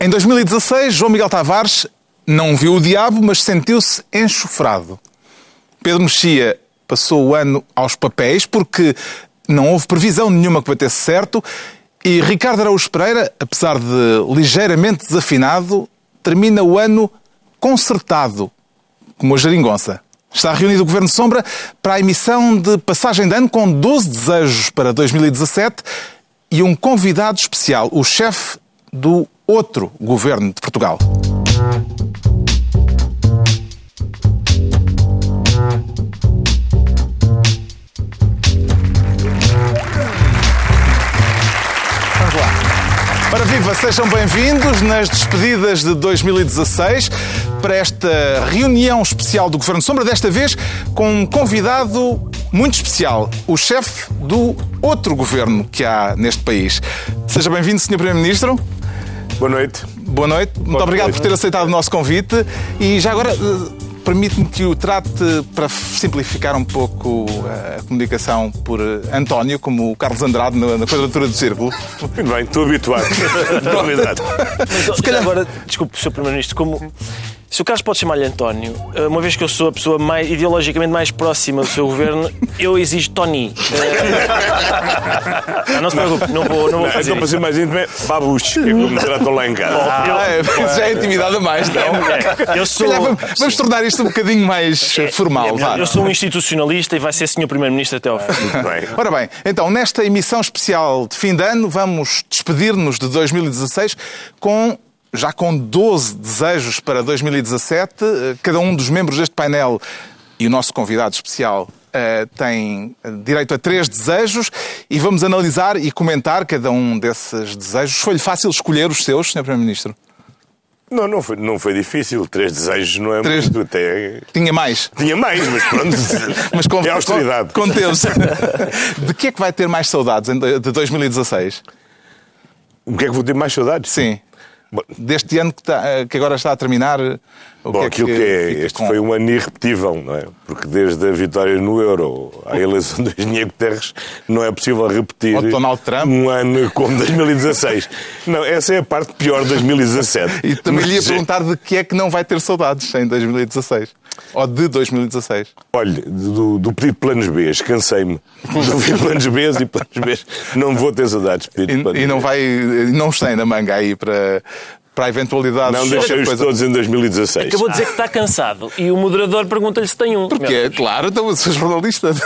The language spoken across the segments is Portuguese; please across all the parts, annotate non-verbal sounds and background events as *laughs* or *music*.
Em 2016, João Miguel Tavares não viu o diabo, mas sentiu-se enxofrado. Pedro Mexia passou o ano aos papéis porque não houve previsão nenhuma que batesse certo e Ricardo Araújo Pereira, apesar de ligeiramente desafinado, termina o ano consertado, como a geringonça. Está reunido o Governo Sombra para a emissão de passagem de ano com 12 desejos para 2017 e um convidado especial, o chefe do outro governo de Portugal. Para viva, sejam bem-vindos nas despedidas de 2016 para esta reunião especial do Governo Sombra, desta vez com um convidado muito especial, o chefe do outro governo que há neste país. Seja bem-vindo, Sr. Primeiro-Ministro. Boa noite. Boa noite. Muito obrigado noite. por ter aceitado o nosso convite. E já agora, eh, permite-me que o trate, para simplificar um pouco eh, a comunicação, por António, como o Carlos Andrade na, quadratura do círculo. Muito bem, estou habituado. *laughs* Estou habituado. Mas, Se calhar- agora, desculpe, Sr. Primeiro-Ministro, como. Se o Carlos pode chamar-lhe António, eh, uma vez que eu sou a pessoa mais, ideologicamente mais próxima do seu governo, *laughs* eu exijo Tony. Eh, não, *laughs* não se preocupe, não vou, não vou Não, fazer então, para ser mais íntimo, é babucho, que é como me tratam lá em casa. Ah, é, isso já é intimidade a mais, não? É, eu sou, vamos, vamos tornar isto um bocadinho mais eh, formal. vá. eu sou um institucionalista e vai ser Sr. Primeiro-Ministro até ao fim. Bem. *laughs* Ora bem, então, nesta emissão especial de fim de ano, vamos despedir-nos de 2016 com. Já com 12 desejos para 2017, eh, cada um dos membros deste painel e o nosso convidado especial eh, tem direito a três desejos e vamos analisar e comentar cada um desses desejos. Foi-lhe fácil escolher os seus, Sr. Primeiro-Ministro? Não, não foi, não foi difícil. Três desejos não é Três. muito. Até... Tinha mais. Tinha mais, mas pronto. *laughs* Mas com, é austeridade. com- conteve-se. *laughs* De que é que vai ter mais saudades de 2016? O que é que vou ter mais saudades? Sim. Deste ano que, está- que agora está a terminar, Bom, aquilo que é, fica este com- foi um ano irrepetível, não é? Porque desde a vitória no Euro à eleição do Engenheiro Guterres não é possível repetir de um ano como 2016. Não, essa é a parte pior de 2017. E também lhe ia Mas, perguntar de que é que não vai ter saudades em 2016. Ou de 2016. Olha, do, do pedido de planos B, cansei-me. Do *laughs* de planos B e planos B. Não vou ter saudades de pedido de planos E, e não vai. Não tem na manga aí para, para a eventualidade Não de deixei-os coisa. todos em 2016. Acabou de dizer que está cansado e o moderador pergunta-lhe se tem um. Porque, é claro, então sou jornalista. *laughs*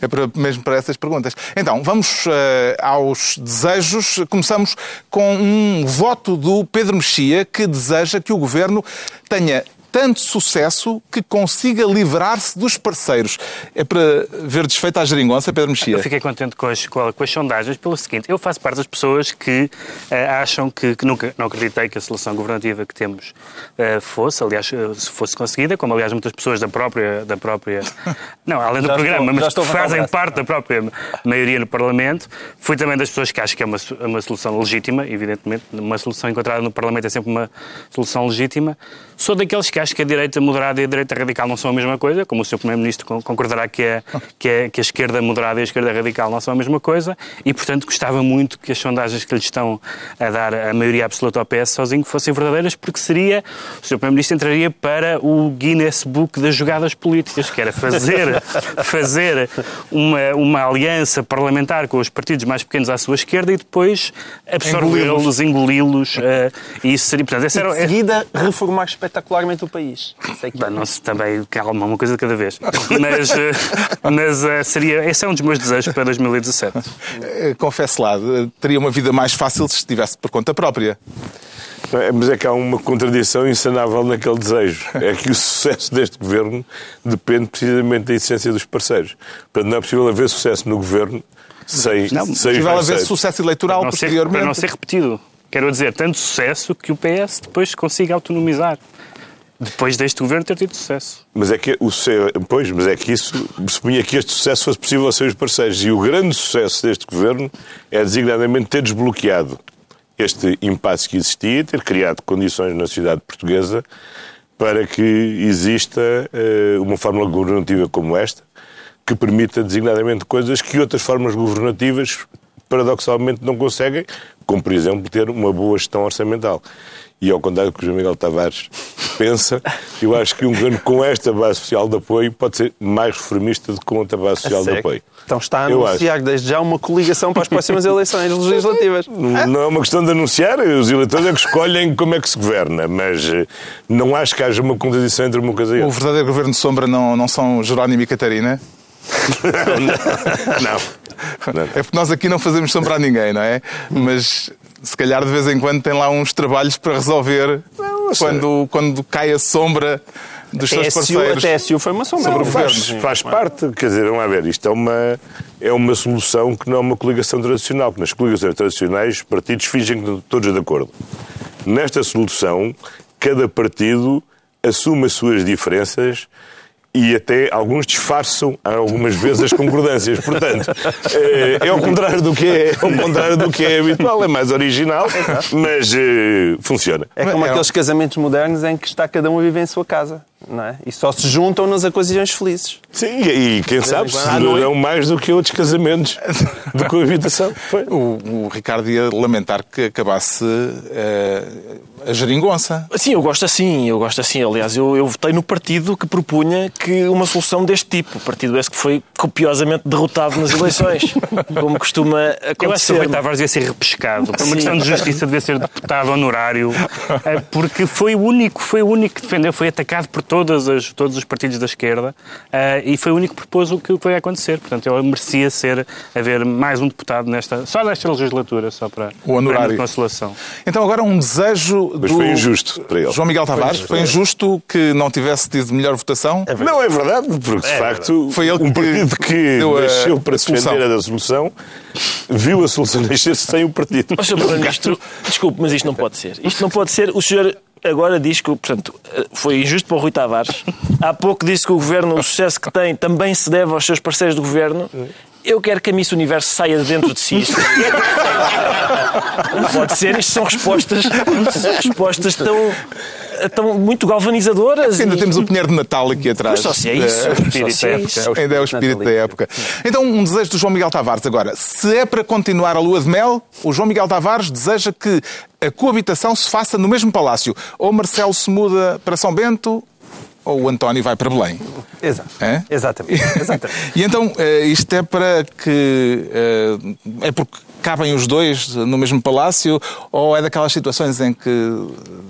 É para, mesmo para essas perguntas. Então, vamos eh, aos desejos. Começamos com um voto do Pedro Mexia que deseja que o governo tenha tanto sucesso que consiga livrar-se dos parceiros. É para ver desfeita a geringonça, Pedro Mexia? Eu fiquei contente com as, com as sondagens pelo seguinte: eu faço parte das pessoas que eh, acham que, que nunca não acreditei que a solução governativa que temos eh, fosse, aliás, eh, se fosse conseguida, como aliás muitas pessoas da própria. Da própria *laughs* não, além do Já programa, estou- mas fazem parte da própria maioria no Parlamento. Fui também das pessoas que acham que é uma, uma solução legítima, evidentemente. Uma solução encontrada no Parlamento é sempre uma solução legítima. Sou daqueles que acham que a direita moderada e a direita radical não são a mesma coisa, como o Sr. Primeiro-Ministro con- concordará que, é, que, é, que a esquerda moderada e a esquerda radical não são a mesma coisa, e, portanto, gostava muito que as sondagens que lhe estão a dar a maioria absoluta ao PS sozinho fossem verdadeiras, porque seria, o Sr. Primeiro-Ministro entraria para o Guinness Book das jogadas políticas, que era fazer, *laughs* fazer uma, uma aliança parlamentar com os partidos mais pequenos à sua esquerda e depois absorvê-los, engoli-los, eh, e isso seria, portanto, essa E era, de seguida reformar espetacularmente o país. Sei que Bem, não se também calma, uma coisa de cada vez. Mas, eh, mas eh, seria, esse é um dos meus desejos para 2017. Eh, Confesso lá, teria uma vida mais fácil se estivesse por conta própria. É? Mas é que há uma contradição insanável naquele desejo. É que o sucesso deste governo depende precisamente da essência dos parceiros. Portanto, não é possível haver sucesso no governo sem, Não, sem os Possível haver sucesso eleitoral Para não, ser, posteriormente. para não ser repetido. Quero dizer, tanto sucesso que o PS depois consiga autonomizar. Depois deste governo ter tido sucesso. Mas é que o pois, mas é que isso supunha que este sucesso fosse possível sem os parceiros. E o grande sucesso deste governo é designadamente ter desbloqueado este impasse que existia, ter criado condições na sociedade portuguesa para que exista eh, uma fórmula governativa como esta, que permita designadamente coisas que outras formas governativas paradoxalmente não conseguem, como por exemplo ter uma boa gestão orçamental. E ao contrário do que o João Miguel Tavares pensa, eu acho que um governo com esta base social de apoio pode ser mais reformista do que com outra base social de apoio. Então está a Eu anunciar desde já uma coligação para as próximas eleições legislativas. Não é uma questão de anunciar, os eleitores é que escolhem como é que se governa, mas eh, não acho que haja uma contradição entre uma coisa e O outra. verdadeiro governo de sombra não, não são Jerónimo e Catarina? *laughs* Não. não. É porque nós aqui não fazemos sombra a ninguém, não é? Mas se calhar de vez em quando tem lá uns trabalhos para resolver quando, quando cai a sombra dos seus TSU, a parceiros. TSU foi uma sombra. Não. Faz, faz parte, quer dizer, vamos lá ver, isto é uma, é uma solução que não é uma coligação tradicional, porque nas coligações tradicionais os partidos fingem que estão todos de acordo. Nesta solução, cada partido assume as suas diferenças e até alguns disfarçam algumas vezes as concordâncias. Portanto, eh, é ao contrário do que é, ao contrário do que é habitual, é mais original, mas eh, funciona. É como É, aqueles casamentos modernos em que está cada um a viver em sua casa. Não é? E só se juntam nas ocasiões felizes. Sim, e quem sabe se à noite. durarão mais do que outros casamentos de coabitação. *laughs* Foi. O, o Ricardo ia lamentar que acabasse eh, a geringonça. Sim, eu gosto assim, eu gosto assim. Aliás, eu, eu votei no partido que propunha que uma solução deste tipo. O partido esse que foi copiosamente derrotado nas eleições, *laughs* como costuma Eu acho que o acontecer. Rui Tavares ia ser repescado. Por uma questão de justiça, devia ser deputado honorário. eh, Porque foi o único, foi o único que defendeu, foi atacado por todas as, todos os partidos da esquerda eh, e foi o único que propôs o que foi acontecer. Portanto, ele merecia ser, haver mais um deputado nesta, só nesta legislatura, só para, O honorário. para a consolação. Então agora um desejo Mas do foi injusto para ele. João Miguel Tavares. Foi injusto que não tivesse tido melhor votação. Não é verdade, porque de facto Foi ele um que partido que a- nasceu para a se solução. defender da solução viu a solução *laughs* nascer sem o partido. Mas, Sr. Primeiro-Ministro, desculpe, mas isto não pode ser. Isto não pode ser. O senhor agora diz que, portanto, foi injusto para o Rui Tavares. Há pouco disse que o governo, o sucesso que tem, também se deve aos seus parceiros do governo. Eu quero que a Miss Universo saia de dentro de si. Não pode ser. Isto são respostas, respostas tão, tão muito galvanizadoras. Ainda e- temos o Pinheiro de Natal aqui atrás. Mas só se é isso. Se é isso. Ainda é o espírito da época. Então, um desejo do João Miguel Tavares agora. Se é para continuar a lua de mel, o João Miguel Tavares deseja que a coabitação se faça no mesmo palácio. Ou Marcelo se muda para São Bento, ou o António vai para Belém. Exato. É? Exatamente. *laughs* Exatamente. E então, eh, isto é para que. eh, É porque cabem os dois no mesmo palácio ou é daquelas situações em que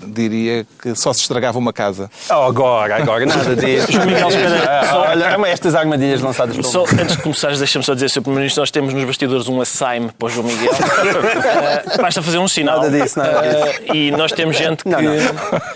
diria que só se estragava uma casa? Oh, agora, agora, nada *laughs* disso. Miguel, espera, Ah, só- Olha, estas armadilhas lançadas pelo Só, antes de começares, deixa-me só dizer, Sr. Primeiro-Ministro, nós temos nos bastidores um assaime para o João Miguel. *laughs* Eh, basta fazer um sinal. Nada disso, nada Eh, e nós temos gente que. Não, não.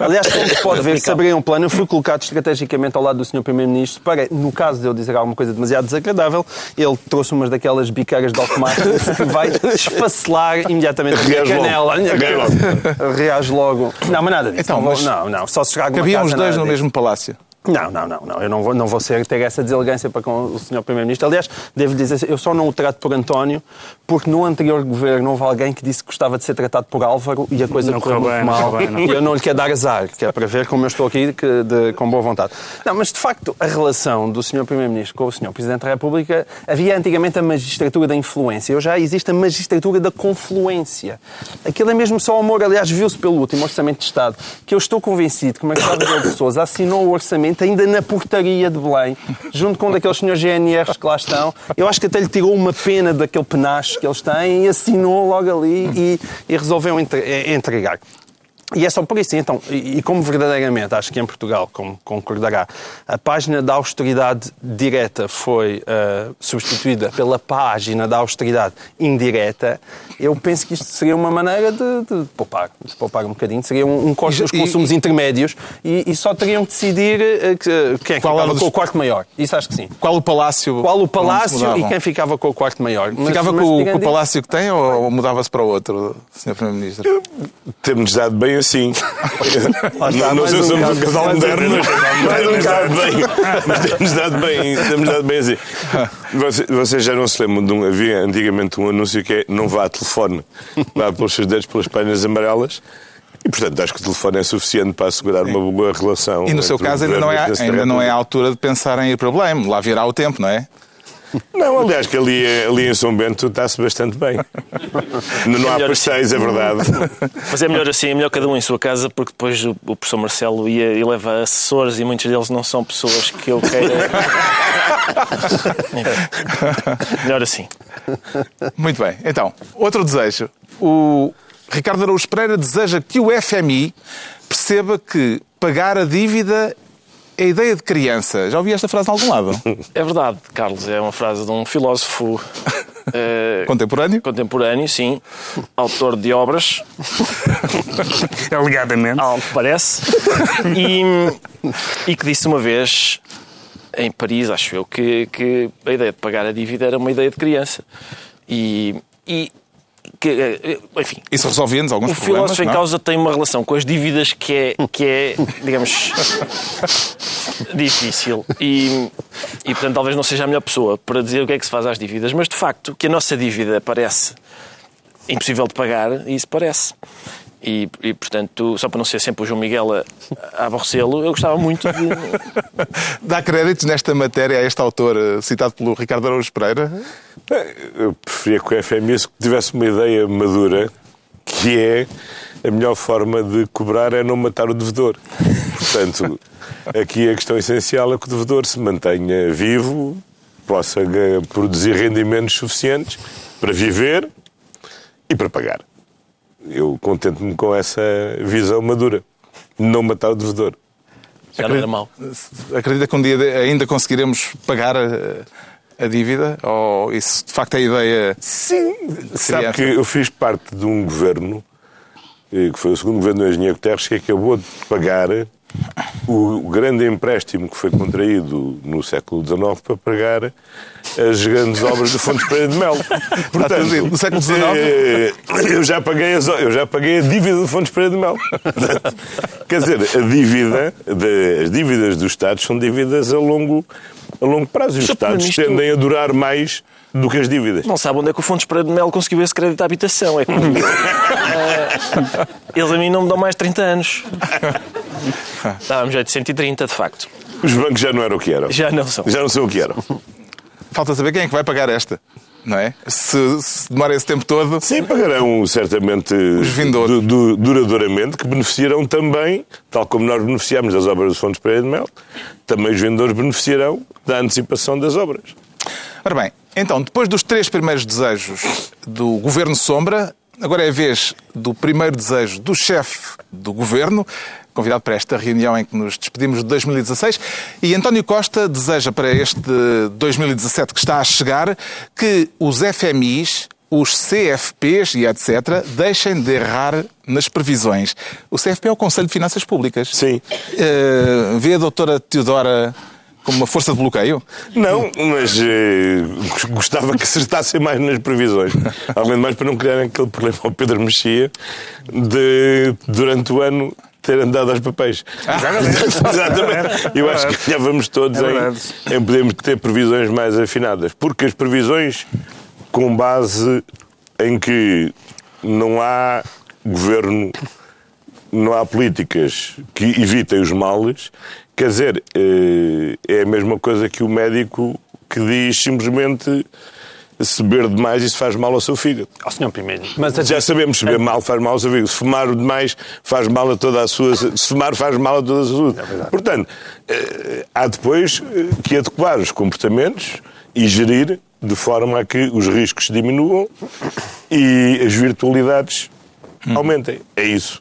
Aliás, como se pode ver, se abrir um plano, eu fui colocado estrategicamente ao lado do Sr. Primeiro-Ministro para, no caso de eu dizer alguma coisa demasiado desagradável, ele trouxe umas daquelas biqueiras de automate *laughs* que vai esfacelar imediatamente a minha Reage logo. canela. A minha Reage logo. Não, mas nada disso. Então, não, mas não, não. Só se estraga uma Cabiam os dois no disso. mesmo palácio. Não, não, não, não. Eu não vou, não vou ser, ter essa deselegância para com o Sr. Primeiro-Ministro. Aliás, devo dizer, eu só não o trato por António, porque no anterior governo houve alguém que disse que gostava de ser tratado por Álvaro e a coisa Não correu muito bem, não mal. correu bem, não E eu não lhe quero dar azar, que é para ver como eu estou aqui que- de- com boa vontade. Não, mas de facto, a relação do Sr. Primeiro-Ministro com o Sr. Presidente da República, havia antigamente a magistratura da influência. Hoje já existe a magistratura da confluência. Aquilo é mesmo só amor. Aliás, viu-se pelo último Orçamento de Estado, que eu estou convencido que o Marcelo Rebelo de Sousa assinou o orçamento ainda na portaria de Belém, junto com um daqueles senhores GNRs que lá estão. Eu acho que até lhe tirou uma pena daquele penacho que eles têm e assinou logo ali e, e resolveu entre- eh, entregar. E é só por isso. Então, e, e como verdadeiramente, acho que em Portugal, como concordará, a página da austeridade direta foi ah, substituída pela página da austeridade indireta, eu penso que isto seria uma maneira de, de poupar, de poupar um bocadinho. Seria um, um corte E- dos e- consumos intermédios e, e só teriam que decidir eh, que- quem Qual ficava era dos- com o quarto maior. Isso acho que sim. Qual o palácio? Qual o palácio e quem ficava com o quarto maior. Mas- Ficava mas com, o- com o palácio que tem ou, ou mudava-se para o outro, Sr. Primeiro-Ministro? Temos dado bem assim. Não não sei se somos um casal moderno, mas temos dado bem. Temos dado bem, temos dado bem assim. Você- Vocês já não se lembram de um. Havia antigamente um anúncio que é não vá a telefone, vá pelos seus dedos pelas páginas amarelas. E, portanto, acho que o telefone é suficiente para assegurar uma boa relação. E no seu o caso ainda não, é, o ainda não é a altura de pensar em ir para Belém. Lá virá o tempo, não é? Não, aliás, que ali, ali em São Bento está-se bastante bem. Não, não há melhor pastéis, é verdade. Mas é melhor assim, é melhor cada um em sua casa, porque depois o, o professor Marcelo ia e leva assessores e muitos deles não são pessoas que eu queira. *laughs* Melhor assim. Muito bem. Então, outro desejo. O Ricardo Araújo Pereira deseja que o FMI perceba que pagar a dívida é ideia de criança. Já ouvi esta frase em algum lado? É verdade, Carlos, é uma frase de um filósofo *laughs* eh, Contemporâneo? contemporâneo, sim, autor de obras, *laughs* Alegadamente. ao que parece, e, e que disse uma vez em Paris, acho eu, que, que a ideia de pagar a dívida era uma ideia de criança. E, e que, eh, enfim, Isso resolvia-nos alguns o problemas. filósofo em é? causa tem uma relação com as dívidas que é, que é digamos, *laughs* difícil. E, e, portanto, talvez não seja a melhor pessoa para dizer o que é que se faz às dívidas. Mas, de facto, que a nossa dívida parece impossível de pagar, isso parece. E, e, portanto, só para não ser sempre o João Miguel a, a aborrecê-lo, eu gostava muito de... *laughs* Dá créditos nesta matéria a este autor eh, citado pelo Ricardo Araújo Pereira? Eu preferia que o FMI tivesse uma ideia madura, que é a melhor forma de cobrar é não matar o devedor. Portanto, aqui a questão essencial é que o devedor se mantenha vivo, possa produzir rendimentos suficientes para viver e para pagar. Eu contento-me com essa visão madura. Não matar o devedor. Já não era mau. Acredita que um dia ainda conseguiremos pagar a, dívida? Ou isso de facto é a ideia? Sim, sabe que eu fiz parte de um governo, eh, que foi o segundo governo do Engenheiro Guterres, que acabou de pagar o, grande empréstimo que foi contraído no século XIX para pagar as grandes obras do Fontes Pereira de Mel. *laughs* tudo dito. No século XIX? eh, eu já paguei, as, eu já paguei a dívida do Fontes Pereira de Mel. Portanto, Quer dizer, a dívida, de- as dívidas dos Estados são dívidas a longo, a longo prazo. E os. Estados tendem a durar mais do que as dívidas. Não sabe onde é que o Fontes Pereira de Melo conseguiu esse crédito à habitação. É que, *laughs* Eh, eles a mim não me dão mais de 30 anos. Estávamos já de 130, de facto. Os bancos já não eram o que eram. Já não são. Já não são o que eram. Falta saber quem é que vai pagar esta, não é? Se, se demora esse tempo todo, Sim, pagarão certamente vindouros. du- du- duradouramente, que beneficiarão também, tal como nós beneficiamos das obras dos Fontes Pereira de Mel, também os vendedores beneficiarão da antecipação das obras. Ora bem, então, depois dos três primeiros desejos do Governo Sombra, agora é a vez do primeiro desejo do chefe do Governo, convidado para esta reunião em que nos despedimos de 2016, e António Costa deseja para este 2017 que está a chegar que os FMIs, os CFPs e etc. deixem de errar nas previsões. O CFP é o Conselho de Finanças Públicas. Sim. Eh, vê a doutora Teodora como uma força de bloqueio? Não, mas eh, gostava que acertassem mais nas previsões. Além de mais, para não criarem aquele problema ao Pedro Mexia de, durante o ano, ter andado aos papéis. *laughs* Exatamente. Eu acho que ganhávamos todos É em, em podermos ter previsões mais afinadas. Porque as previsões com base em que não há governo, não há políticas que evitem os males, quer dizer, eh, é a mesma coisa que o médico que diz simplesmente se beber demais isso faz mal ao seu fígado. Ao senhor Primeiro. Mas Já sabemos, se beber mal faz mal ao seu fígado. Se fumar demais faz mal a toda a sua... Se fumar faz mal a toda a sua saúde. Portanto, eh, há depois eh, que adequar os comportamentos e gerir de forma a que os riscos diminuam e as virtualidades aumentem. É isso.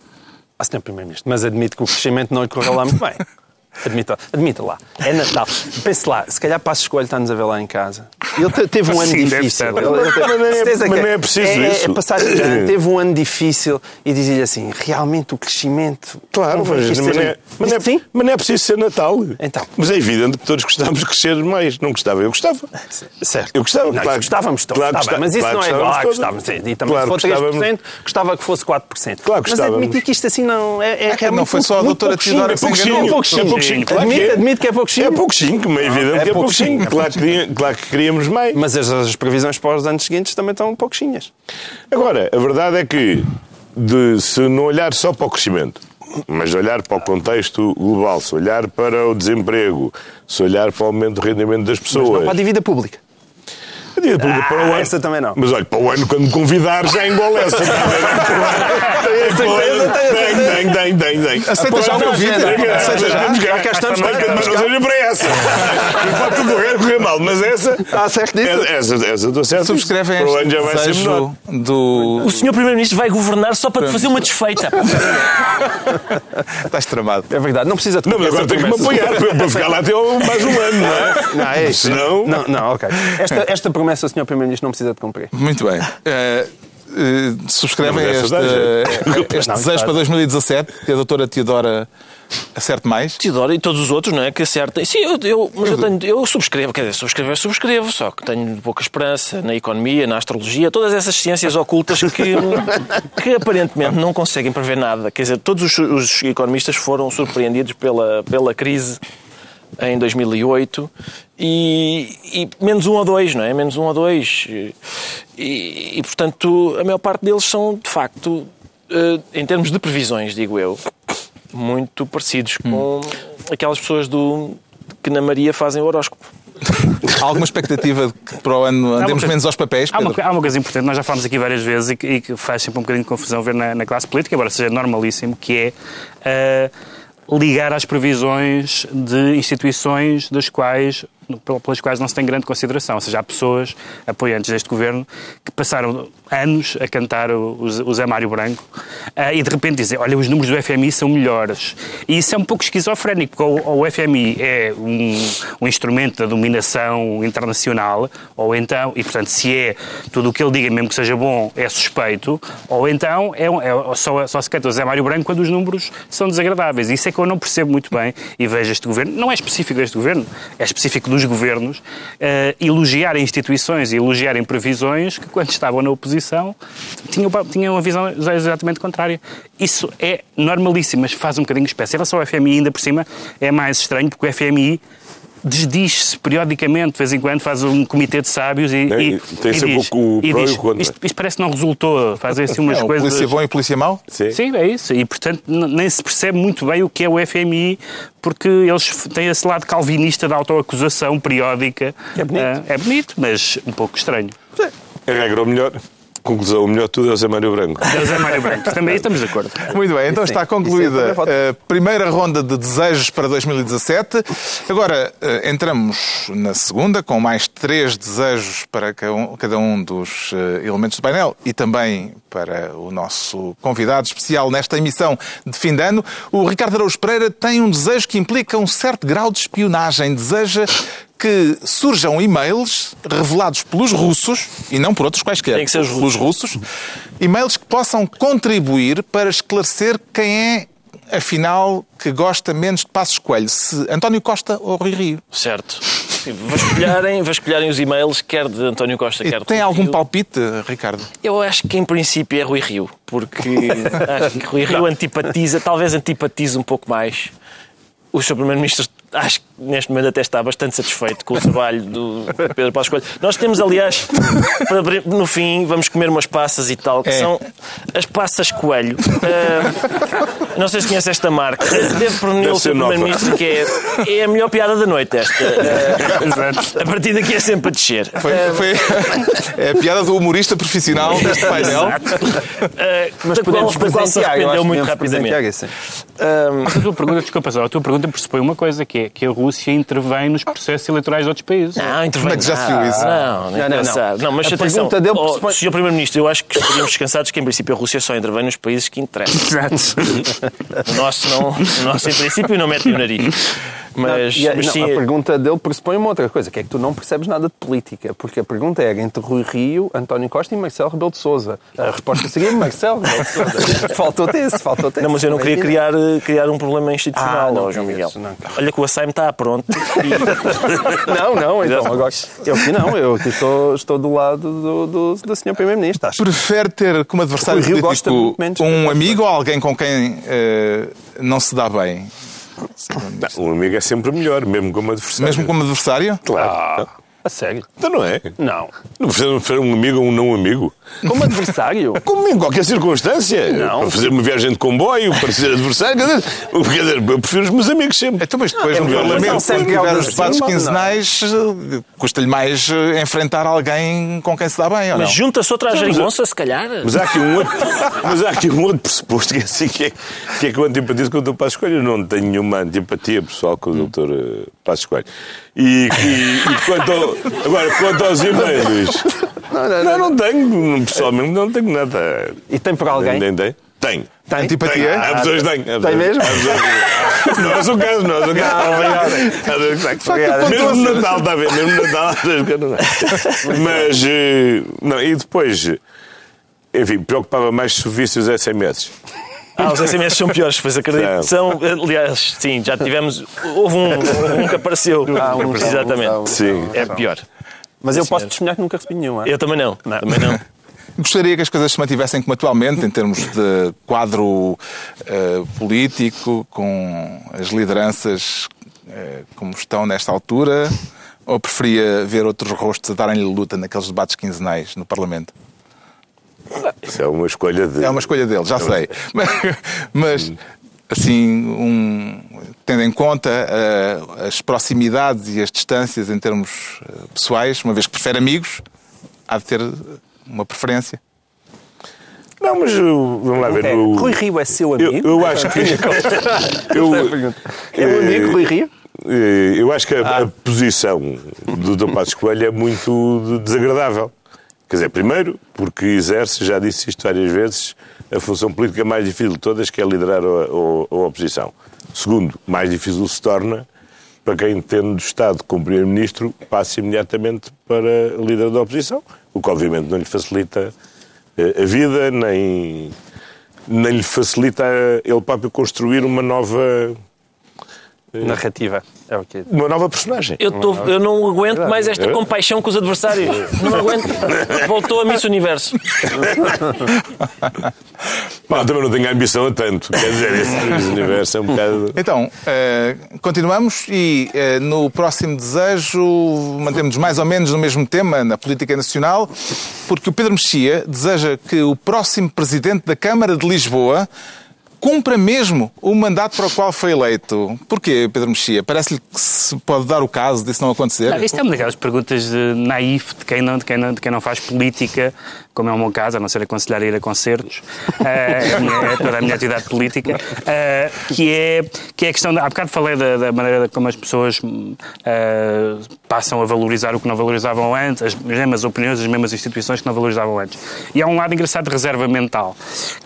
Ah, senhor Primeiro-Ministro, mas admito que o crescimento não lhe correu lá muito bem. *laughs* Admita, admita lá. É Natal. Pense lá, se calhar Passo Escolho está-nos a ver lá em casa. Ele te- teve um ano *laughs* Sim, deve difícil. Ele- ele teve- Mas não é- mas não é preciso é, isso. É passar de ano, teve um ano difícil e dizia-lhe assim: realmente o crescimento. Claro, mas, mas, não é, mas, não é, Sim? mas não é preciso ser Natal. Então. Mas é evidente que todos gostávamos de crescer mais. Não gostava? Eu gostava. Certo. Eu gostava, Não, claro. gostávamos todos. Claro Tá gostava- mas isso claro não é igual. Ah, gostávamos. E também Claro se que for 3%, gostávamos. gostava que fosse 4%. Claro mas admitir que isto assim não é. é, é não muito foi só a doutora. Teodora É que se pouquinho, enganou. é pouquinho, é pouquinho. Claro que Admite, é. admite que é pouquinho. É pouquinho, como é evidente é que é pouquinho, pouquinho. é Claro que, claro que queríamos mais. Mas as, as previsões para os anos seguintes também estão pouquinhas. Agora, a verdade é que de, se não olhar só para o crescimento, mas olhar para o contexto global, se olhar para o desemprego, se olhar para o aumento do rendimento das Mas não pessoas, para a dívida pública. Ah, para o ano, essa também não. Mas olha, para o ano, quando me convidar, já engole essa. *laughs* Tem Tem, tem, tem, tem. Aceita já o convite? Aceita já? Já cá estamos, mas não seja para essa. Pode tudo correr, correr mal, mas essa. Está certo disso? Essa, essa, estou certo. Subscrevem Para o ano já vai ser menor. do... O senhor Primeiro-Ministro vai governar só para te fazer uma desfeita. Estás tramado. É verdade, não precisa de Não, mas agora tem que me apoiar para ficar lá até ao- mais um ano, não é? Não, é isso. Senão- Não, não, ok. Esta, esta promessa o Sr. Primeiro-Ministro não precisa de cumprir. Muito bem. Subscrevem Não, este, jeito. este Não, desejo para 2017, que a doutora Teodora acerte mais. Teodoro e todos os outros, não é? Que acertem. Sim, eu, eu- mas eu, tenho, eu subscrevo, quer dizer, subscrever, subscrevo, só que tenho pouca esperança na economia, na astrologia, todas essas ciências ocultas que, *laughs* que aparentemente não conseguem prever nada. Quer dizer, todos os, os economistas foram surpreendidos pela, pela crise em 2008 e, e menos um ou dois, não é? Menos um ou dois. E, e, portanto, a maior parte deles são, de facto, eh, em termos de previsões, digo eu, muito parecidos com aquelas pessoas do, que na Maria fazem o horóscopo. Há *laughs* alguma expectativa de que para o ano andemos coisa- menos aos papéis? Há uma, há uma coisa importante, nós já falámos aqui várias vezes e que, e que faz sempre um bocadinho de confusão ver na, na classe política, embora seja normalíssimo, que é eh, ligar às previsões de instituições das quais, pelas quais não se tem grande consideração. Ou seja, há pessoas apoiantes deste governo que passaram anos a cantar o, o Zé Mário Branco eh, e de repente dizem, olha, os números do FMI são melhores. E isso é um pouco esquizofrénico, porque o, o FMI é um, um instrumento da dominação internacional, ou então, e portanto, se é tudo o que ele diga, mesmo que seja bom, é suspeito, ou então é, é só, só se canta o Zé Mário Branco quando os números são desagradáveis. Isso é que eu não percebo muito bem e vejo este governo, não é específico deste governo, é específico dos governos, eh, elogiarem instituições e elogiarem previsões que, quando estavam na oposição, tinham, tinham uma visão exatamente contrária. Isso é normalíssimo, mas faz um bocadinho espécie. Em relação ao FMI, ainda por cima, é mais estranho, porque o FMI desdiz-se periodicamente, de vez em quando faz um comitê de sábios e, É, e, tem e sempre diz, o- o e e diz, isto, isto parece que não resultou, fazem assim umas É, coisas... polícia bom e polícia mau? Sim. Sim, é isso. E, portanto, nem se percebe muito bem o que é o FMI, porque eles têm esse lado calvinista da autoacusação periódica. É bonito. Ah, é bonito, mas um pouco estranho. A regra, o melhor. Conclusão, o melhor de tudo é o Zé Mário Branco. É Mário Branco. Também estamos de acordo. Muito bem, então está é concluída a primeira ronda de desejos para 2017. Agora eh, entramos na segunda, com mais três desejos para ca- cada um dos eh, elementos do painel e também para o nosso convidado especial nesta emissão de fim de ano. O Ricardo Araújo Pereira tem um desejo que implica um certo grau de espionagem. Deseja que surjam e-mails revelados pelos russos, e não por outros quaisquer, Tem que ser os pelos russos, e-mails que possam contribuir para esclarecer quem é, afinal, que gosta menos de Passos Coelho, se António Costa ou Rui Rio. Certo. Sim, vasculharem, vasculharem os e-mails, quer de António Costa, E quer de tem algum Rio. palpite, Ricardo? Eu acho que em princípio é Rui Rio, porque *laughs* acho que Rui Rio antipatiza, talvez antipatize um pouco mais. O Sr. Primeiro-Ministro acho que neste momento até está bastante satisfeito com o trabalho do Pedro Passos Coelho. Nós temos, aliás, para abrir- no fim, vamos comer umas passas e tal, que É. são as passas Coelho. Ah, não sei se conhece esta marca. Deve o ser Sr. nova. Primeiro-Ministro que é, é a melhor piada da noite esta. Ah, a partir daqui é sempre a descer. Foi, foi *laughs* é a piada do humorista profissional deste painel. Ah, Mas da qual- podemos da qual se presentear, eu acho arrependeu muito podemos rapidamente. Mas a tua pergunta, desculpa só, a tua pergunta pressupõe uma coisa, que é que a Rússia intervém nos processos eleitorais de outros países. Não, intervém. Como é que já se viu isso? Não, Não, não, não. Não, mas A atenção, pergunta dele oh, pressupõe- Sr. Primeiro-Ministro, eu acho que estaríamos descansados que, em princípio, a Rússia só intervém nos países que interessam. Exato. *laughs* O nosso, não, o nosso em princípio, não mete o nariz. Mas, E a, mas não, sim, a pergunta dele pressupõe uma outra coisa, que é que tu não percebes nada de política, porque a pergunta era entre Rui Rio, António Costa e Marcelo Rebelo de Sousa. A resposta seria Marcelo Rebelo de Sousa. *laughs* Faltou-te esse, faltou-te não, mas eu não queria criar, eh, criar um problema institucional, Ah, não ó, João Miguel. não. Olha que o Açaime está pronto. E... *laughs* Não, não, então agora. Eu aqui não, eu estou, estou do lado do, do, do Sr. Primeiro-Ministro. acho. Prefere ter como adversário político um amigo ou alguém com quem eh, não se dá bem? Não, o amigo é sempre melhor, mesmo como adversário. Mesmo como adversário? Claro. A sério? Então não é? Não. Não prefere prefere um amigo ou um não amigo? Como adversário? *laughs* Como em qualquer circunstância. Não. Para fazer uma viagem de comboio, para ser adversário. Quer dizer, quer dizer, eu prefiro os meus amigos sempre. Então, mas depois é no mas Parlamento, quando tiver os debates não. quinzenais, custa-lhe mais eh, enfrentar alguém com quem se dá bem, ou não? Mas junta-se outra geringonça, se calhar. Mas há aqui um outro, *laughs* mas há aqui um outro pressuposto que é assim que é que, é que eu antipatizo com o Dr. Passos Coelho. Eu não tenho nenhuma antipatia pessoal com o Dr. eh, Passos Coelho. E, e- e quanto ao, agora, quanto aos e-mails... Não, não, Não, não tenho. Pessoalmente não tenho nada. E tem por alguém? Nem tem? Tenho. Tem? Antipatia? Há pessoas que têm. Tem mesmo? Não é o caso, não é o caso. Mesmo no Natal, está a ver? Mesmo no Natal, é. Mas, eh, não, e depois, enfim, preocupava mais se visse os SMS. Ah, os SMS são piores, pois acredito. São. São, aliás, sim, já tivemos. Houve um, um que apareceu. Ah, um, Exatamente. um, um, Sim. É pior. Mas eu posso testemunhar que nunca recebi nenhum. é? Eu também não. Também não. *laughs* Gostaria que as coisas se mantivessem como atualmente, em termos de quadro eh, político, com as lideranças eh, como estão nesta altura, ou preferia ver outros rostos a darem-lhe luta naqueles debates quinzenais no Parlamento? Isso é uma escolha de. É uma escolha dele, já sei. Mas, mas, assim, um, tendo em conta eh, as proximidades e as distâncias em termos eh, pessoais, uma vez que prefere amigos, há de ter uma preferência. Não, mas uh, vamos lá ver. É, no- Rui Rio é seu Eu, amigo? eu acho que. *laughs* eu, é a pergunta. É o amigo Rui Rio? Eh, Eu acho que a, Ah. a posição do Dr. Passos Coelho é muito de- desagradável. Quer dizer, primeiro, porque exerce, já disse isto várias vezes, a função política mais difícil de todas, que é liderar a, a- a oposição. Segundo, mais difícil se torna para quem, tendo Estado como Primeiro-Ministro, passa imediatamente para líder da oposição, o que obviamente não lhe facilita eh, a vida, nem, nem lhe facilita ele próprio construir uma nova, Narrativa. É o quê? uma nova personagem. Eu, tô- eu não aguento mais esta compaixão com os adversários. Não aguento. Voltou a Miss Universo. *laughs* Bom, também não tenho ambição a tanto. Quer dizer, esse, universo é um bocado. Então, eh, continuamos e eh, no próximo desejo mantemos mais ou menos no mesmo tema na política nacional, porque o Pedro Mexia deseja que o próximo presidente da Câmara de Lisboa cumpra mesmo o mandato para o qual foi eleito. Porquê, Pedro Mexia? Parece-lhe que se pode dar o caso disso não acontecer? Não, isto é uma daquelas perguntas de naif de quem não, de quem não, de quem não faz política, como é o meu caso, a não ser aconselhar a ir a concertos, *laughs* eh, a minha- é toda a minha atividade política, eh, que, é, que é a questão. De, há bocado falei da, da maneira como as pessoas eh, passam a valorizar o que não valorizavam antes, as mesmas opiniões, as mesmas instituições que não valorizavam antes. E há um lado engraçado de reserva mental,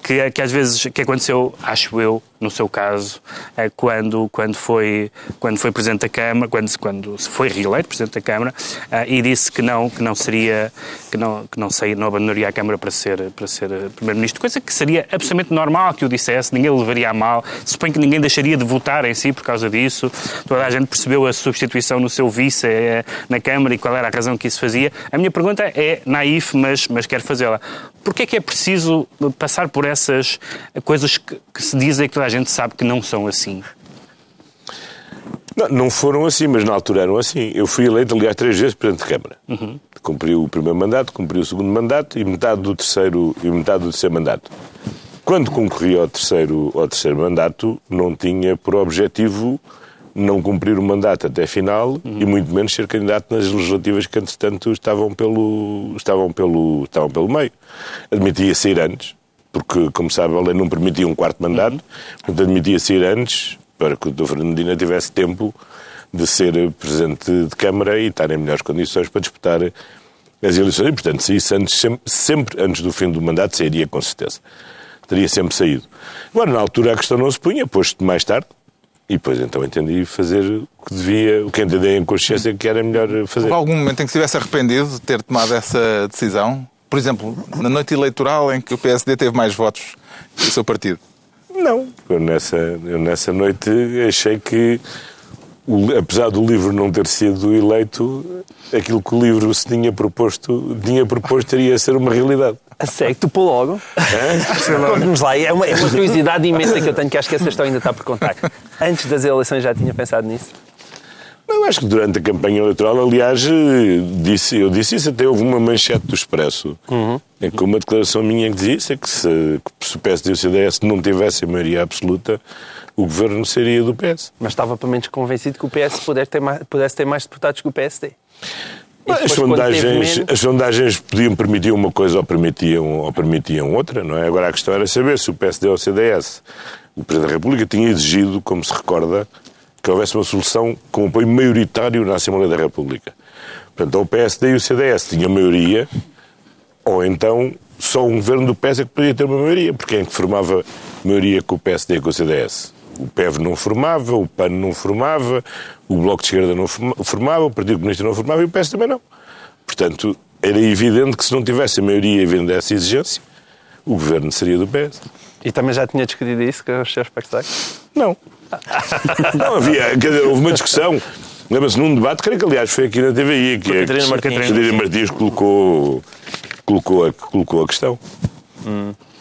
que, é- que às vezes que aconteceu, acho eu, no seu caso, eh, quando, quando, foi, quando foi Presidente da Câmara, quando, quando foi reeleito Presidente da Câmara, eh, e disse que não, que não seria, que não, que não, saía, não abandonaria a Câmara para ser, para ser eh, Primeiro-Ministro, coisa que seria absolutamente normal que o dissesse, ninguém o levaria a mal, suponho que ninguém deixaria de votar em si por causa disso, toda a gente percebeu a substituição no seu vice na Câmara e qual era a razão que isso fazia. A minha pergunta é naif, mas, mas quero fazê-la. Porquê é que é preciso passar por essas coisas que, que se dizem que toda a gente sabe que não são assim? Não, não foram assim, mas na altura eram assim. Eu fui eleito, aliás, três vezes Presidente de Câmara. Cumpri o primeiro mandato, cumpri o segundo mandato e metade do terceiro, e metade do terceiro mandato. Quando concorri ao terceiro, ao terceiro mandato, não tinha por objetivo não cumprir o mandato até final e muito menos ser candidato nas legislativas que, entretanto, estavam pelo, estavam pelo, estavam pelo meio. Admitia sair antes, porque, como sabe, a lei não permitia um quarto mandato, portanto, admitia sair antes para que o Dr. Fernandina tivesse tempo de ser Presidente de Câmara e estar em melhores condições para disputar as eleições. E, portanto, saísse antes, sempre, sempre antes do fim do mandato, sairia com certeza. Teria sempre saído. Agora, na altura, a questão não se punha, posto mais tarde, e depois então entendi fazer o que devia, o que entendei em consciência que era melhor fazer. Houve algum momento em que se tivesse arrependido de ter tomado essa decisão? Por exemplo, na noite eleitoral em que o PSD teve mais votos que o seu partido? Não. Eu nessa, eu nessa noite achei que, o- apesar do livro não ter sido eleito, aquilo que o livro se tinha proposto, tinha proposto teria a ser uma realidade. A sério, tu pô logo. Conte-nos lá. É uma, é uma curiosidade imensa que eu tenho, que acho que essa história ainda está por contar. Antes das eleições já tinha pensado nisso? Eu acho que durante a campanha eleitoral, aliás, disse, eu disse isso, até houve uma manchete do Expresso, em que uma declaração minha que dizia isso, é que se, que se o PSD e o CDS não tivessem maioria absoluta, o governo seria do PS. Mas estava pelo menos convencido que o PS pudesse ter mais, pudesse ter mais deputados que o PSD. As depois, teve sondagens, menos- as sondagens podiam permitir uma coisa ou permitiam, ou permitiam outra, não é? Agora a questão era saber se o PSD ou o CDS, o Presidente da República, tinha exigido, como se recorda, que houvesse uma solução com apoio maioritário na Assembleia da República. Portanto, ou o PSD e o CDS tinham maioria, ou então só um governo do PS é que podia ter uma maioria, porque quem é que formava maioria com o PSD e com o CDS? O PEV não formava, o PAN não formava, o Bloco de Esquerda não forma- formava, o Partido Comunista não formava e o PS também não. Portanto, era evidente que se não tivesse a maioria havendo essa exigência, o governo seria do PS. E também já tinha discutido isso com os seus parceiros? Não. Não havia, quer dizer, houve uma discussão. Lembra-se num debate, creio que aliás foi aqui na TVI, que a Catarina Martins. Catarina Martins colocou, colocou, a, colocou a questão.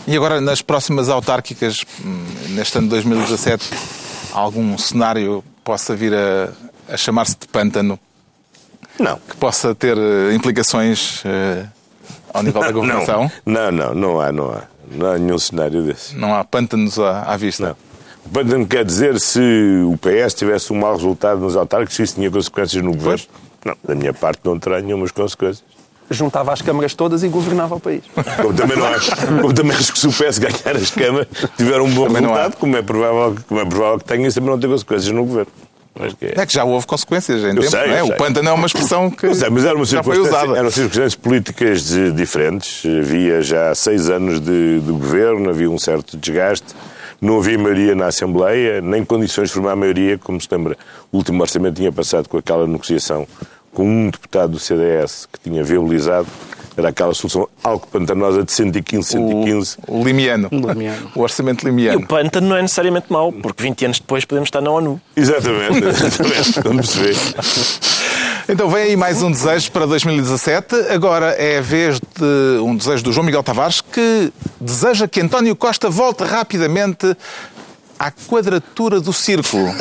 E agora, nas próximas autárquicas, hum, neste ano de 2017, algum cenário possa vir a, a chamar-se de pântano, Não. que possa ter eh, implicações eh, ao nível da *laughs* governação? Não, não, não há, não há. Não há nenhum cenário desse. Não há pântanos à, à vista? Não. O pântano quer dizer se o PS tivesse um mau resultado nos autárquicos, se isso tinha consequências no governo. Não, da minha parte não terá nenhumas consequências. Juntava as câmaras todas e governava o país. Como também não acho, como também acho que se o PS ganhar as câmaras tiver um bom Também não resultado, como é, provável, como é provável que tenha, isso também não tem consequências no governo. Que é. É que já houve consequências em tempo, sei, não é? eu O pântano é uma expressão que Não sei, mas era uma já foi usada. eram circunstâncias políticas de- diferentes. Havia já seis anos de, de governo, havia um certo desgaste. Não havia maioria na Assembleia, nem condições de formar maioria, como se lembra. O último orçamento tinha passado com aquela negociação com um deputado do CDS que tinha viabilizado. Era aquela solução algo pantanosa de 115, 115. O, o limiano. Limiano. *laughs* O orçamento E limiano. o pântano não é necessariamente mau, porque 20 anos depois podemos estar na ONU. Exatamente, exatamente. *laughs* Se vê. Então vem aí mais um desejo para 2017. Agora é a vez de um desejo do João Miguel Tavares que deseja que António Costa volte rapidamente à quadratura do círculo.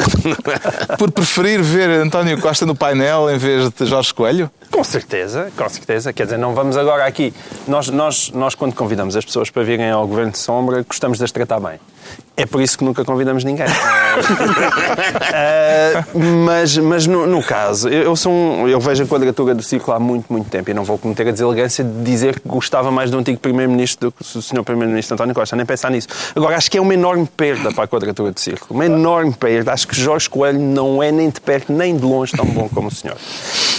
*laughs* Por preferir ver António Costa no painel em vez de Jorge Coelho? Com certeza, com certeza. Quer dizer, não vamos agora aqui. Nós, nós, nós quando convidamos as pessoas para virem ao Governo de Sombra, gostamos de as tratar bem. É por isso que nunca convidamos ninguém. *laughs* Eh, mas mas no, no caso, eu, eu sou um- eu vejo a quadratura do círculo há muito, muito tempo e não vou cometer a deselegância de dizer que gostava mais do antigo Primeiro-Ministro do que do Sr. Primeiro-Ministro António Costa, nem pensar nisso. Agora, acho que é uma enorme perda para a quadratura do círculo. Uma enorme perda. Acho que Jorge Coelho não é nem de perto nem de longe tão bom como o senhor.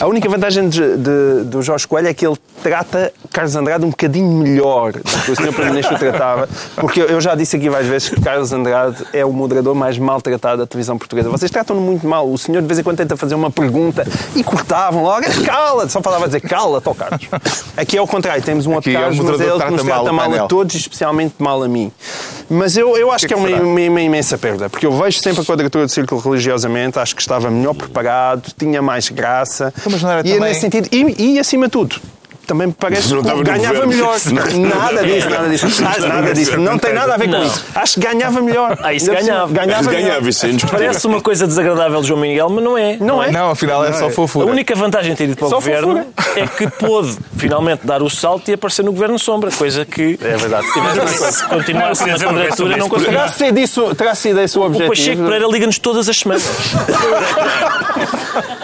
A única vantagem de, de- do Jorge Coelho é que ele trata Carlos Andrade um bocadinho melhor do que o Sr. Primeiro-Ministro tratava, porque eu já disse aqui várias vezes que Carlos Andrade é o moderador mais maltratado da televisão portuguesa. Vocês tratam-no muito mal. O senhor de vez em quando tenta fazer uma pergunta e cortavam logo. Cala-te! Só falava a dizer cala-te, Carlos. Aqui é o contrário. Temos um Aqui outro é Carlos, mas é moderador ele que nos trata mal mal a todos, especialmente mal a mim. Mas eu, eu acho que que, é é uma, uma- uma imensa perda, porque eu vejo sempre a quadratura do círculo religiosamente, acho que estava melhor preparado, tinha mais graça. Então, mas não era e também- nesse sentido, e, e acima de tudo. Também me parece Não que ganhava melhor. Nada disso, nada disso. Ah, nada disso. Não tem nada a ver com Não. isso. Acho que ganhava melhor. Ah, isso ganhava. Ganhava, ganhava, isso é. Parece uma coisa desagradável de João Miguel, mas não é. Não é? Não, afinal é só A fofura. única vantagem de ter ido para o Só governo é que pôde finalmente dar o salto e aparecer no governo sombra, coisa que É verdade. se continuasse na é quadratura não isso. conseguia. Terá sido, esse o O objetivo. Pacheco Pereira liga-nos todas as semanas.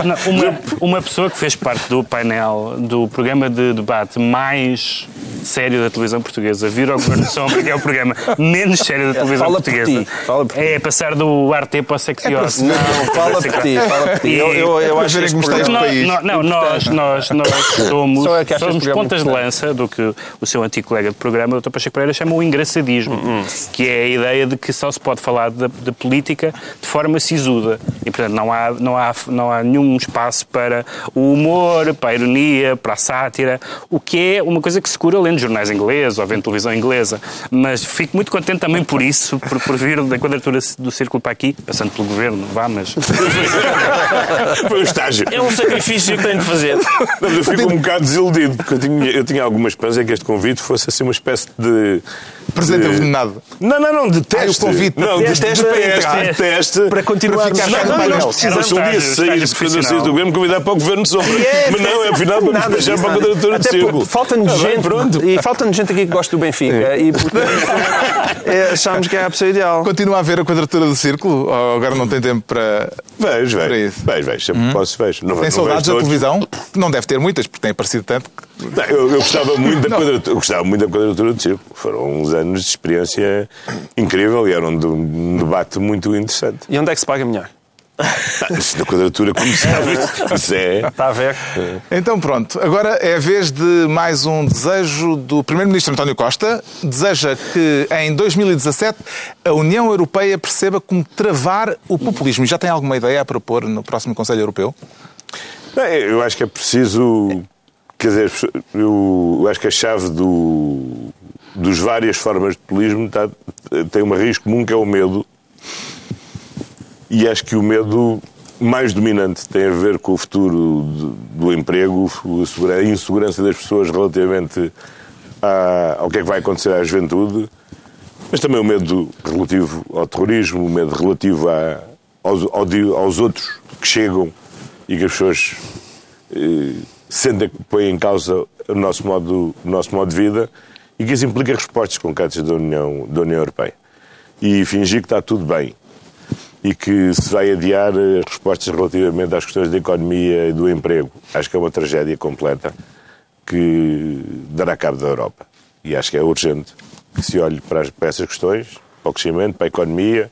Não, uma, uma pessoa que fez parte do painel do programa de debate mais sério da televisão portuguesa vir ao Governo de Sombra, que é o programa menos sério da televisão Fala por portuguesa. ti, fala por ti. É passar do Arte para o Sexy Office. Não, fala por ti, fala por ti. Eu, eu, eu acho este este programa- país. Não, não, nós, nós, nós somos, *laughs* Só é que achas somos pontas de lança do que o seu antigo colega de programa, o Dr. Pacheco Pereira, chama o engraçadismo, Hum, que é a ideia de que só se pode falar de, de política de forma sisuda. E, portanto, não há, não, há, não há nenhum espaço para o humor, para a ironia, para a sátira, o que é uma coisa que se cura vendo jornais ingleses ou vendo televisão inglesa, mas fico muito contente também por isso, por, por vir da quadratura do círculo para aqui, passando pelo governo, vá, mas. Foi um estágio. É um sacrifício que tenho de fazer. Não, mas eu fico um bocado desiludido, porque eu tinha, eu tinha alguma esperança que este convite fosse assim uma espécie de. Presente de- envenenado. Não, não, não, de teste. Ah, o convite. Não, de, de, Teste teste, para entrar. de teste. Para continuar Para ficar a no Não, painel. nós Era precisamos se um dia sair quando eu do governo convidar para o governo de sombra. Mas não, é afinal vamos deixar para a quadratura de Até porque Falta-nos Ah, bem, gente, pronto. e falta-nos gente aqui que gosta do Benfica. E portanto, *laughs* é, achámos que era a pessoa ideal. Continua a ver a quadratura do círculo? Ou agora não tem tempo para. Vejo, Para vejo. isso. Vejo, vejo. Sempre posso, vejo. Não, Tem não saudades da televisão? Não deve ter muitas, porque tem aparecido tanto. que- Não, eu, eu gostava *laughs* muito da quadratura, eu gostava muito da quadratura do círculo. Foram uns anos de experiência incrível e era um, um debate muito interessante. E onde é que se paga melhor? *laughs* Ah, da quadratura, como sabes, é. Está a ver? Então pronto, agora é a vez de mais um desejo do Primeiro-Ministro António Costa. Deseja que em 2017 a União Europeia perceba como travar o populismo. E já tem alguma ideia a propor no próximo Conselho Europeu? Não, Eu acho que é preciso. Quer dizer, eu, eu acho que a chave do, dos várias formas de populismo está- tem uma raiz comum que é o medo. E acho que o medo mais dominante tem a ver com o futuro do, emprego, a segura- a insegurança das pessoas relativamente ao que é que vai acontecer à juventude, mas também o medo relativo ao terrorismo, o medo relativo à- aos, aos outros que chegam e que as pessoas eh, sentem que põem em causa o nosso modo, o nosso modo de vida e que isso implica respostas concretas da União, da União Europeia. E fingir que está tudo bem e que se vai adiar as respostas relativamente às questões da economia e do emprego. Acho que é uma tragédia completa que dará cabo da Europa. E acho que é urgente que se olhe para, as- para essas questões, para o crescimento, para a economia,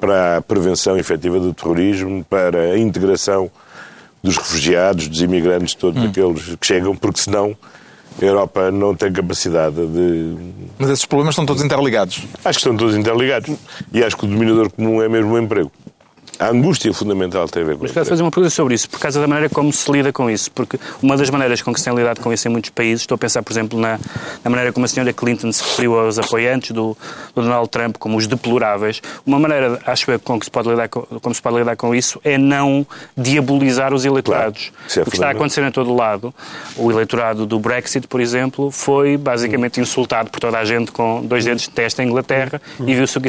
para a prevenção efetiva do terrorismo, para a integração dos refugiados, dos imigrantes, todos aqueles que chegam, porque senão a Europa não tem capacidade de Mas esses problemas estão todos interligados. Acho que estão todos interligados. E acho que o denominador comum é mesmo o emprego. A angústia fundamental tem a ver com Mas quero fazer uma pergunta sobre isso, por causa da maneira como se lida com isso. Porque uma das maneiras com que se tem lidado com isso em muitos países, estou a pensar, por exemplo, na, na maneira como a senhora Clinton se referiu aos apoiantes do, do Donald Trump como os deploráveis. Uma maneira, acho eu, com que se pode lidar com, como se pode lidar com isso é não diabolizar os eleitorados. Claro, é o que está a acontecer em todo o lado. O eleitorado do Brexit, por exemplo, foi basicamente insultado por toda a gente com dois dedos de testa em Inglaterra e viu-se o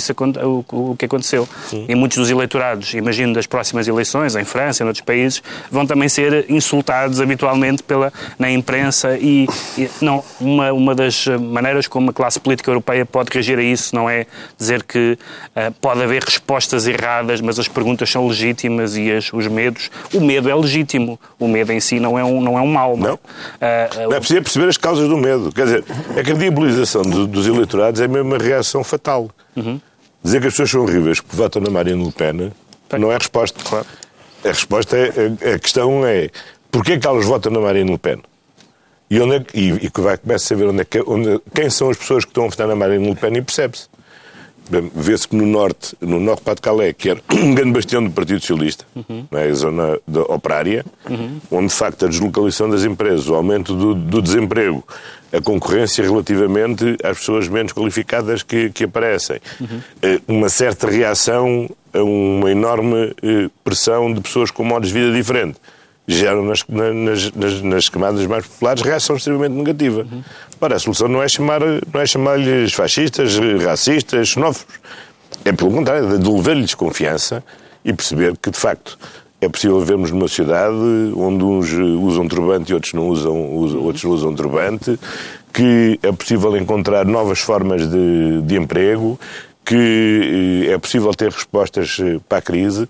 o, o que aconteceu. E muitos dos eleitorados, imagino das próximas eleições, em França e em outros países, vão também ser insultados habitualmente pela, na imprensa e, e não, uma, uma das maneiras como a classe política europeia pode reagir a isso não é dizer que ah, pode haver respostas erradas, mas as perguntas são legítimas e as- os medos, o medo é legítimo, o medo em si não é um, não é um mal. Não. Ah, Não é preciso perceber as causas do medo. Quer dizer, é a diabolização do- dos eleitorados é mesmo uma reação fatal. Dizer que as pessoas são horríveis porque votam na Marine Le Pen não é resposta. A resposta é, a, a questão é porquê é que elas votam na Marine Le Pen? E, onde é que, e, e vai começar a ver onde é que, onde, quem são as pessoas que estão a votar na Marine Le Pen e percebe-se. Bem, Vê-se que no norte, no norte de Calais, que era *coughs* um grande bastião do Partido Socialista, não é? a zona da operária, onde de facto a deslocalização das empresas, o aumento do, do desemprego, a concorrência relativamente às pessoas menos qualificadas que, que aparecem, eh, uma certa reação a uma enorme eh, pressão de pessoas com modos de vida diferente geram nas, na- nas, nas, nas camadas mais populares reação extremamente negativa. Ora, a solução não é chamar não é chamar-lhes fascistas, racistas, xenófobos. É pelo contrário, é devolver-lhes confiança e perceber que, de facto, é possível vivermos numa sociedade onde uns usam turbante e outros não usam, outros usam turbante, que é possível encontrar novas formas de, de emprego, que eh, é possível ter respostas eh, para a crise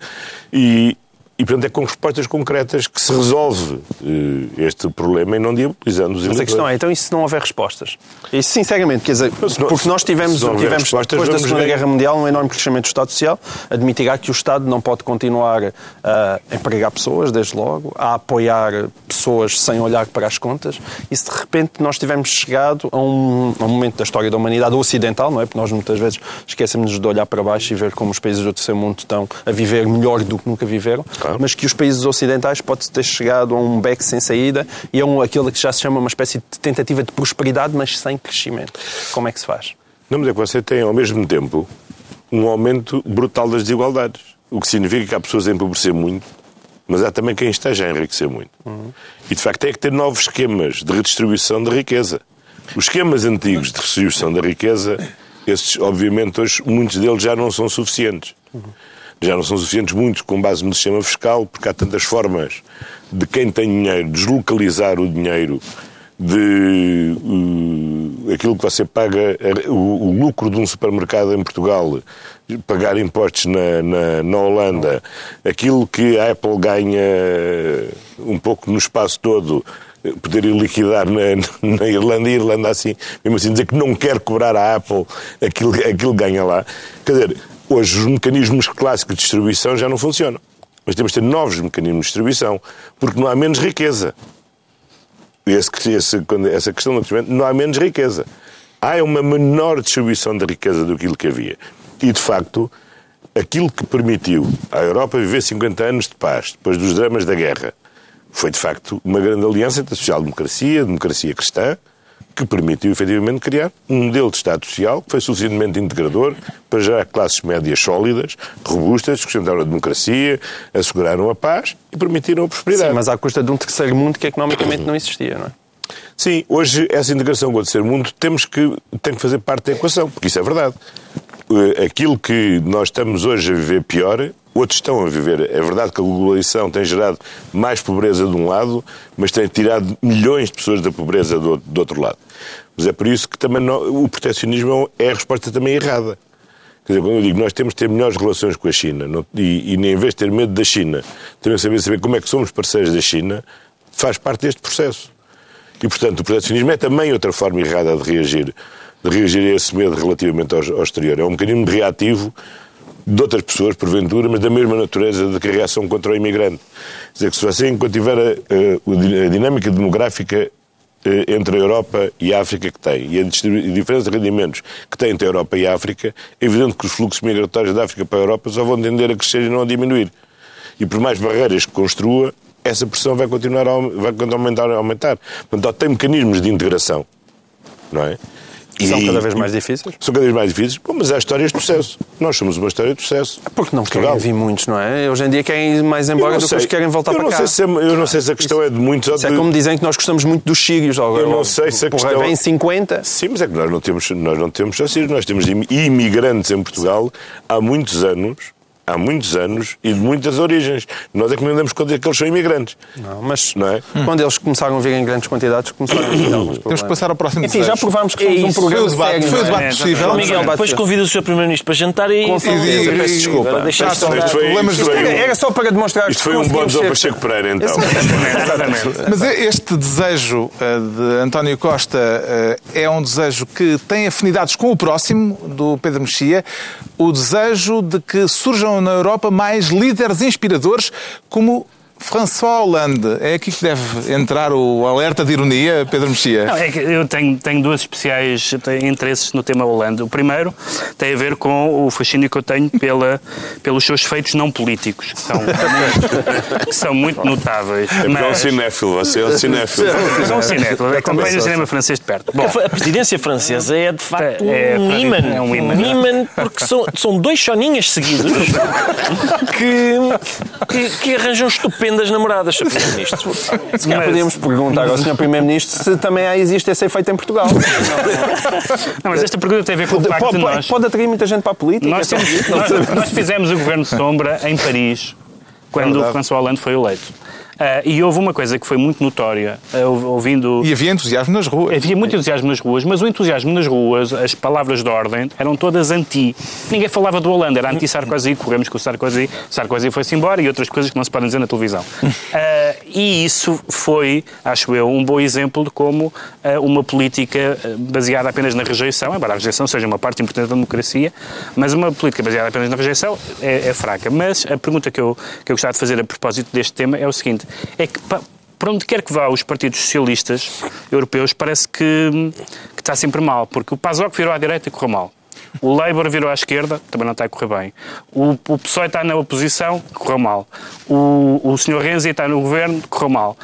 e, e, portanto, é com respostas concretas que se resolve eh, este problema e não diabolizando os Mas a eleitores. questão é, então e se não houver respostas? Isso, sinceramente, quer dizer, não- porque nós tivemos, tivemos depois da Segunda. Guerra Mundial, um enorme crescimento do Estado Social, admitirá que o Estado não pode continuar a empregar pessoas, desde logo, a apoiar pessoas sem olhar para as contas, e se de repente nós tivermos chegado a um, a um momento da história da humanidade ocidental, não é? Porque nós muitas vezes esquecemos de olhar para baixo e ver como os países do terceiro mundo estão a viver melhor do que nunca viveram. Mas que os países ocidentais pode ter chegado a um beco sem saída e a um, aquilo que já se chama uma espécie de tentativa de prosperidade, mas sem crescimento. Como é que se faz? Não, mas é que você tem, ao mesmo tempo, um aumento brutal das desigualdades. O que significa que há pessoas a empobrecer muito, mas há também quem esteja a enriquecer muito. E, de facto, tem que ter novos esquemas de redistribuição da riqueza. Os esquemas antigos de redistribuição da riqueza, esses, obviamente, hoje, muitos deles já não são suficientes. Já não são suficientes, muitos, com base no sistema fiscal, porque há tantas formas de quem tem dinheiro deslocalizar o dinheiro de uh, aquilo que você paga, o, o, lucro de um supermercado em Portugal, pagar impostos na, na, na, Holanda, aquilo que a Apple ganha um pouco no espaço todo, poder liquidar na, *laughs* na Irlanda e Irlanda assim, mesmo assim dizer que não quer cobrar à Apple aquilo, aquilo que ganha lá. Quer dizer, hoje os mecanismos clássicos de distribuição já não funcionam. Mas temos de ter novos mecanismos de distribuição, porque não há menos riqueza esse, esse, essa questão do crescimento, não há menos riqueza. Há uma menor distribuição da riqueza do que havia. E, de facto, aquilo que permitiu à Europa viver 50 anos de paz, depois dos dramas da guerra, foi, de facto, uma grande aliança entre a social-democracia, a democracia cristã, que permitiu efetivamente criar um modelo de Estado Social que foi suficientemente integrador para gerar classes médias sólidas, robustas, que sustentaram a democracia, asseguraram a paz e permitiram a prosperidade. Sim, mas à custa de um terceiro mundo que economicamente não existia, não é? Sim, hoje essa integração com o terceiro mundo temos que, tem que fazer parte da equação, porque isso é verdade. Eh, aquilo que nós estamos hoje a viver pior outros estão a viver. É verdade que a globalização tem gerado mais pobreza de um lado, mas tem tirado milhões de pessoas da pobreza do, do outro lado. Mas é por isso que também não, o proteccionismo é a resposta também errada. Quer dizer, quando eu digo nós temos de ter melhores relações com a China não, e, e em vez de ter medo da China, temos de saber, saber como é que somos parceiros da China, faz parte deste processo. E, portanto, o proteccionismo é também outra forma errada de reagir, de reagir a esse medo relativamente ao, ao exterior. É um mecanismo reativo de outras pessoas, porventura, mas da mesma natureza de que a reação contra o imigrante. Quer dizer, que se você, enquanto tiver a, a, dinâmica demográfica eh, entre a Europa e a África que tem, e a diferença de rendimentos que tem entre a Europa e a África, é evidente que os fluxos migratórios da África para a Europa só vão tender a crescer e não a diminuir. E por mais barreiras que construa, essa pressão vai continuar a, vai aumentar, a aumentar. Portanto, tem mecanismos de integração, não é? E são cada vez mais difíceis? São cada vez mais difíceis, mas há histórias de sucesso. Nós somos uma história de sucesso. Porque não Portugal. querem vir muitos, não é? Hoje em dia querem ir mais embora do que querem voltar eu para cá. Se é, eu não sei se a questão é de muitos... Isso de... é como dizem que nós gostamos muito dos sírios. Agora, eu não sei se a questão... Vem 50... Sim, mas é que nós não temos, nós não temos só sírios. Nós temos imigrantes em Portugal há muitos anos há muitos anos e de muitas origens. Nós é que não damos conta que eles são imigrantes. Não, mas não é? quando eles começaram a vir em grandes quantidades, começaram a vir alguns Temos que passar ao próximo Enfim, já provámos que somos é um programa foi o debate, foi o debate é? possível. Miguel, depois convida o Sr. Primeiro-Ministro para jantar e... Com certeza, peço desculpa. Isto problemas isto era, era só para demonstrar Isto foi um bom para Pacheco Pereira, então. Mas este desejo eh, de António Costa eh, é um desejo que tem afinidades com o próximo, do Pedro Mexia, o desejo de que surjam na Europa mais líderes inspiradores como François Hollande, é aqui que deve entrar o alerta de ironia, Pedro Mexia? Não, é que eu tenho, tenho duas especiais interesses no tema Hollande. O primeiro tem a ver com o fascínio que eu tenho pela, pelos seus feitos não políticos, que são, que são muito notáveis. É mas... é um cinéfilo, você é um cinéfilo. Sou um cinéfilo, acompanho o cinema francês de perto. Bom, a presidência francesa é, de facto, é, um imã. É um imã. Um imã porque são, são dois soninhas seguidos *laughs* que, que, que arranjam estupendo das namoradas, Sr. *laughs* Primeiro-Ministro. Se calhar podíamos perguntar ao Sr. Primeiro-Ministro se também existe esse efeito em Portugal. *laughs* Não, mas esta pergunta tem a ver com o facto de nós... Pode atrair muita gente para a política. Nós, temos, nós, nós fizemos o Governo Sombra em Paris, quando é o François Hollande foi eleito. Uh, e houve uma coisa que foi muito notória, uh, ouvindo... E havia entusiasmo nas ruas. Havia muito entusiasmo nas ruas, mas o entusiasmo nas ruas, as palavras de ordem, eram todas anti. Ninguém falava do Holanda, era anti-Sarkozy, corremos com o Sarkozy, Sarkozy foi-se embora e outras coisas que não se podem dizer na televisão. Uh, *laughs* e isso foi, acho eu, um bom exemplo de como uma política baseada apenas na rejeição, embora a rejeição seja uma parte importante da democracia, mas uma política baseada apenas na rejeição é, é fraca. Mas a pergunta que eu, que eu gostava de fazer a propósito deste tema é o seguinte, é que para onde quer que vá os partidos socialistas europeus parece que, que está sempre mal, porque o PASOK virou à direita e correu mal. O Labour virou à esquerda, também não está a correr bem. O, o PSOE está na oposição, correu mal. O, o Sr. Renzi está no governo, correu mal.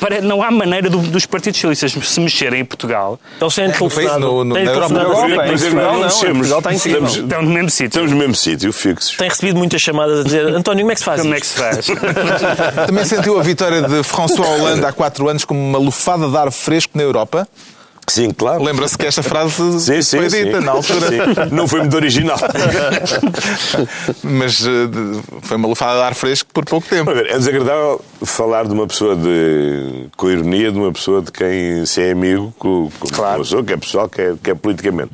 Para, não há maneira do- dos partidos socialistas se mexerem em Portugal. Eles têm telefonado. no- no- têm na Europa, não mexemos. Está incrível. Estamos, Estão no mesmo sítio. estamos no mesmo sítio, fixos. Tem recebido muitas chamadas a dizer António, como é que se faz Como é que se faz? Também sentiu a vitória de François Hollande há quatro anos como uma lufada de ar fresco na Europa? Sim, claro. Lembra-se que esta frase *laughs* Sim, sim, foi sim. dita na altura. Sim. Não foi muito original. *laughs* Mas eh, foi uma lufada de ar fresco por pouco tempo. Ver, é desagradável falar de uma pessoa de, com ironia, de uma pessoa de quem se é amigo, com, com Claro. uma pessoa que é pessoal, que é, que é politicamente.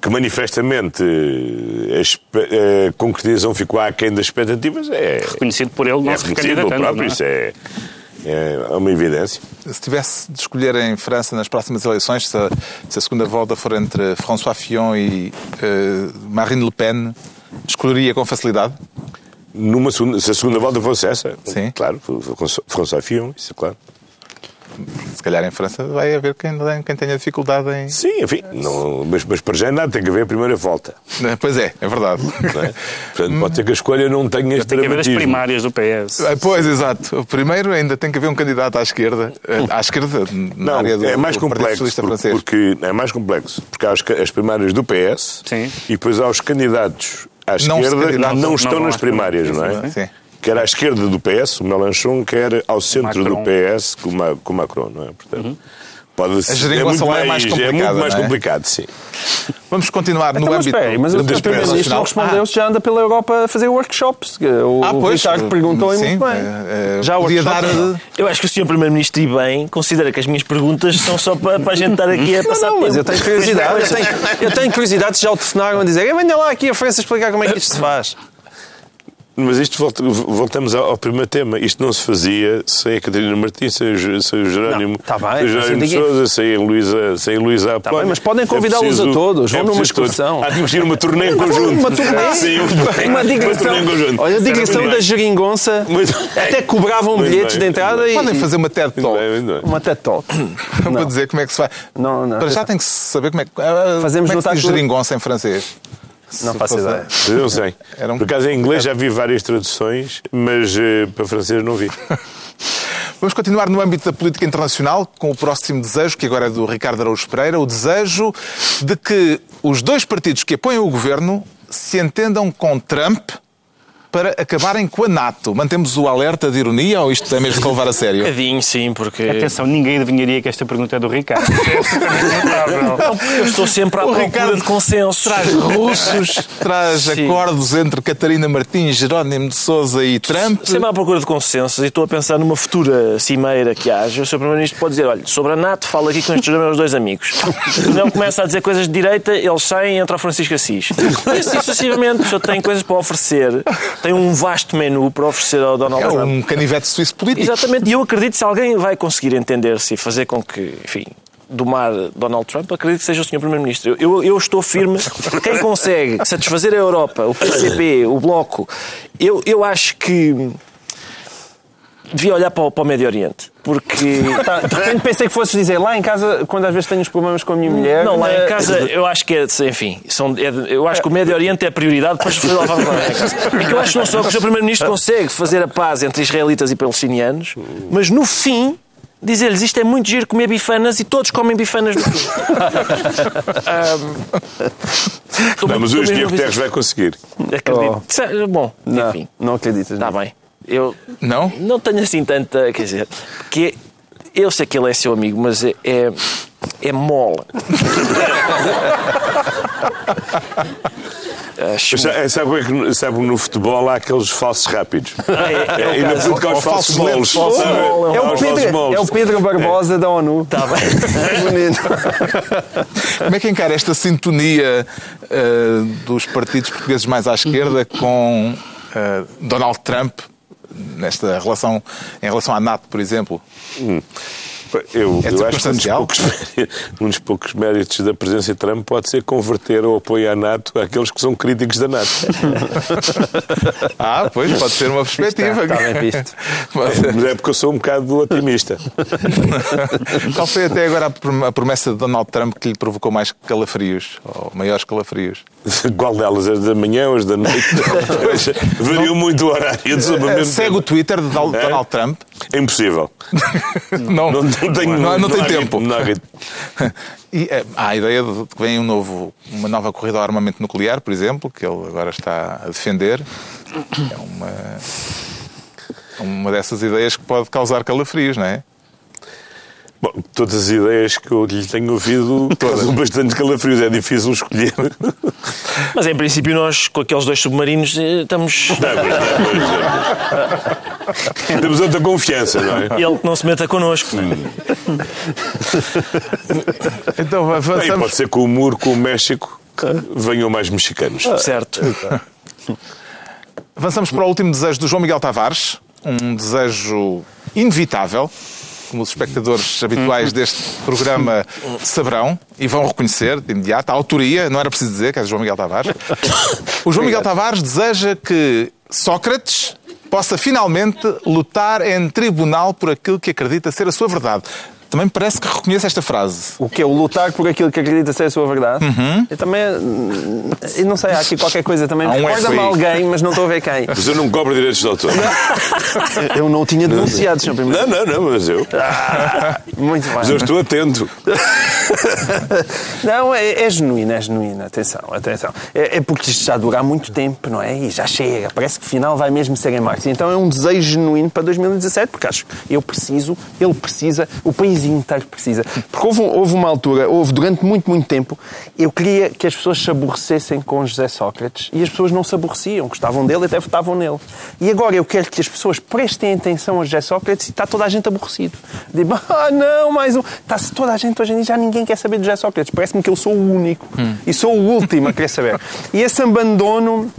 Que manifestamente eh, a, espe- a concretização ficou aquém das expectativas é, Reconhecido por ele, não é se reconhecido pelo próprio, não é? isso é, é uma evidência. Se tivesse de escolher em França nas próximas eleições, se a, se a segunda volta for entre François Fillon e eh, Marine Le Pen, escolheria com facilidade? Numa segunda, se a segunda volta fosse essa, Sim. claro, François Fillon, isso é claro. Se calhar em França vai haver quem, quem tenha dificuldade em. Sim, enfim, não, mas, mas para já nada tem que haver a primeira volta. Pois é, é verdade. Não é? Portanto, pode ser que a escolha não tenha este Tem que haver as primárias do PS. Ah, Pois, exato. O primeiro ainda tem que haver um candidato à esquerda, eh, à esquerda, na Não, área do, é mais do Partido complexo Socialista por- Francês. porque é mais complexo porque há as primárias do PS Sim. e depois há os candidatos à Não esquerda que candidatam. não Não estão nas primárias, não é? sim. Quer à esquerda do PS, o Mélenchon, quer ao centro Macron. do PS, com o Ma- com Macron, não é? Portanto, pode ser, é muito é mais, mais é muito complicada, mais não é? complicado, sim. Vamos continuar no Então, mas âmbito espera aí, mas o. Primeiro-Ministro não respondeu se já anda pela Europa a fazer workshops. que O, Ah, o pois, Ricardo perguntou e sim, muito bem. eh, eh, já podia workshops, dar- não. Eu acho que o Sr. Primeiro-Ministro, e bem, considera que as minhas perguntas são só para, para a gente estar aqui a Não, passar não, mas eu tenho curiosidade. Eu tenho, eu tenho curiosidade se já o telefonaram a dizer "Eh, venha lá aqui a França explicar como é que isto se faz. Mas isto volta- voltamos ao, ao primeiro tema. Isto não se fazia sem a Catarina Martins, sem o, Ge- sem o Jerónimo, Não, tá bem, sem o Jerónimo Sousa, sem a Luísa, sem a Luísa Apolónio. bem, mas podem É convidá-los preciso- a todos, vão numa preciso todos. excursão. Tínhamos de ir uma turnê em conjunto. Uma turnê. Sim, bem. Uma digressão. turnê em conjunto. Olha, a digressão da geringonça. Até cobravam Muito bilhetes bem, de entrada e. Podem fazer uma TED Talk bem, muito bem. Uma TED Talk. *laughs* para dizer como é que se faz. Não, não. Para já tem que saber como é que, ah, Fazemos como é que se diz geringonça em francês. Não faço ideia. Não sei. Um- Por acaso em inglês já vi várias traduções, mas eh, para francês não vi. *laughs* Vamos continuar no âmbito da política internacional com o próximo desejo, que agora é do Ricardo Araújo Pereira, o desejo de que os dois partidos que apoiam o governo se entendam com Trump para acabarem com a NATO. Mantemos o alerta de ironia ou isto é mesmo de levar a sério? Um bocadinho, sim, porque... Atenção, ninguém adivinharia que esta pergunta é do Ricardo. *laughs* É eu estou sempre à O procura Ricardo de consenso. Traz russos, traz Sim. acordos entre Catarina Martins, Jerónimo de Sousa e Trump. Sempre à procura de consensos e estou a pensar numa futura cimeira que haja. O Sr. Primeiro-Ministro pode dizer: olha, sobre a NATO, fala aqui com estes meus dois amigos. Não começa a dizer coisas de direita, eles saem e entra o Francisco Assis. E assim sucessivamente. O senhor tem coisas para oferecer, tem um vasto menu para oferecer ao Donald É Trump. um canivete suíço político. Exatamente, e eu acredito que se alguém vai conseguir entender-se e fazer com que, enfim, domar Donald Trump, acredito que seja o Sr. Primeiro-Ministro. Eu, eu, estou firme. Quem consegue satisfazer a Europa, o PCP, o Bloco, eu, eu acho que devia olhar para para o Médio Oriente. Porque. Tá, de repente pensei que fosses dizer lá em casa, quando às vezes tenho os problemas com a minha mulher. Não, lá eh, em casa eu acho que é, enfim, são, é eu acho que o Médio Oriente é a prioridade para lá vamos lá em casa. É que eu acho que não só que o Sr. Primeiro-Ministro consegue fazer a paz entre israelitas e palestinianos, mas no fim dizer-lhes isto é muito giro comer bifanas e todos comem bifanas no estou *laughs* Não, mas hoje Diego Teres vai conseguir. Acredito. Isso é- Bom, Não, enfim, não acreditas. está bem. Eu Não? não tenho assim tanta. Quer dizer, que eu sei que ele é seu amigo, mas é, é, é mole. *laughs* Acho- Sabe, sabe, é no futebol há aqueles falsos rápidos? *laughs* é, É, e na política há Ou os falsos moles. É o, Pedro, é o Pedro Barbosa da ONU. Está bem. *laughs* Bonito. Como é que encara esta sintonia eh, dos partidos portugueses mais à esquerda com eh, Donald Trump nesta relação, em relação à NATO, por exemplo? Eu, É eu acho que um dos, poucos, méritos- *laughs* um dos poucos méritos da presença de Trump pode ser converter o apoio à NATO àqueles que são críticos da NATO. *laughs* Ah, pois, pode ser uma perspectiva. Está- está bem visto. *laughs* Ser. Mas é porque eu sou um bocado otimista. Qual foi até agora a prom- a promessa de Donald Trump que lhe provocou mais calafrios, ou maiores calafrios? Qual delas? As da manhã ou as da noite? Pois, Variou muito o horário. Eh, Segue o Twitter de É? Donald Trump? É impossível. Não, não tenho, não, não tem tempo. ritmo, não há ritmo. *laughs* E, eh, há a ideia de que vem um novo, uma nova corrida ao armamento nuclear, por exemplo, que ele agora está a defender. É uma, uma dessas ideias que pode causar calafrios, não é? Bom, todas as ideias que eu lhe tenho ouvido *laughs* causam bastante calafrios. É difícil escolher. Mas em princípio nós, com aqueles dois submarinos, eh, estamos... Não, mas- Temos outra confiança, não é? Ele que não se meta connosco. Então Bem, avançamos. pode ser com o muro com o México que venham mais mexicanos. Certo. Avançamos para o último desejo do João Miguel Tavares, um desejo inevitável, como os espectadores *laughs* habituais deste programa saberão e vão reconhecer de imediato a autoria, não era preciso dizer que é do João Miguel Tavares. *laughs* O João Miguel Tavares deseja que Sócrates possa finalmente lutar em tribunal por aquilo que acredita ser a sua verdade. Também parece que reconhece esta frase. O que é o lutar por aquilo que acredita ser a sua verdade? Eu também. Eu não sei, há aqui qualquer coisa também. Um Recorda-me alguém, mas não estou a ver quem. Mas eu não cobro direitos de autor. *laughs* Eu não o tinha denunciado, Sr. Primeiro. Não, não, não, mas eu, Muito bem. mas eu estou atento. *laughs* Não, é, é genuíno, é genuíno. Atenção, atenção. É, é porque isto já dura há muito tempo, não é? E já chega. Parece que o final vai mesmo ser em março. Então é um desejo genuíno para 2017, porque acho que eu preciso, ele precisa, o país inteiro precisa. Porque houve, houve uma altura, houve durante muito, muito tempo, eu queria que as pessoas se aborrecessem com José Sócrates e as pessoas não se aborreciam, gostavam dele e até votavam nele. E agora eu quero que as pessoas prestem atenção a José Sócrates e está toda a gente aborrecido. Digo, *laughs* ah, não, mais um. Está-se toda a gente hoje em dia, já ninguém quer saber de José Sócrates. Parece-me que eu sou o único e sou o último a querer saber. E esse abandono.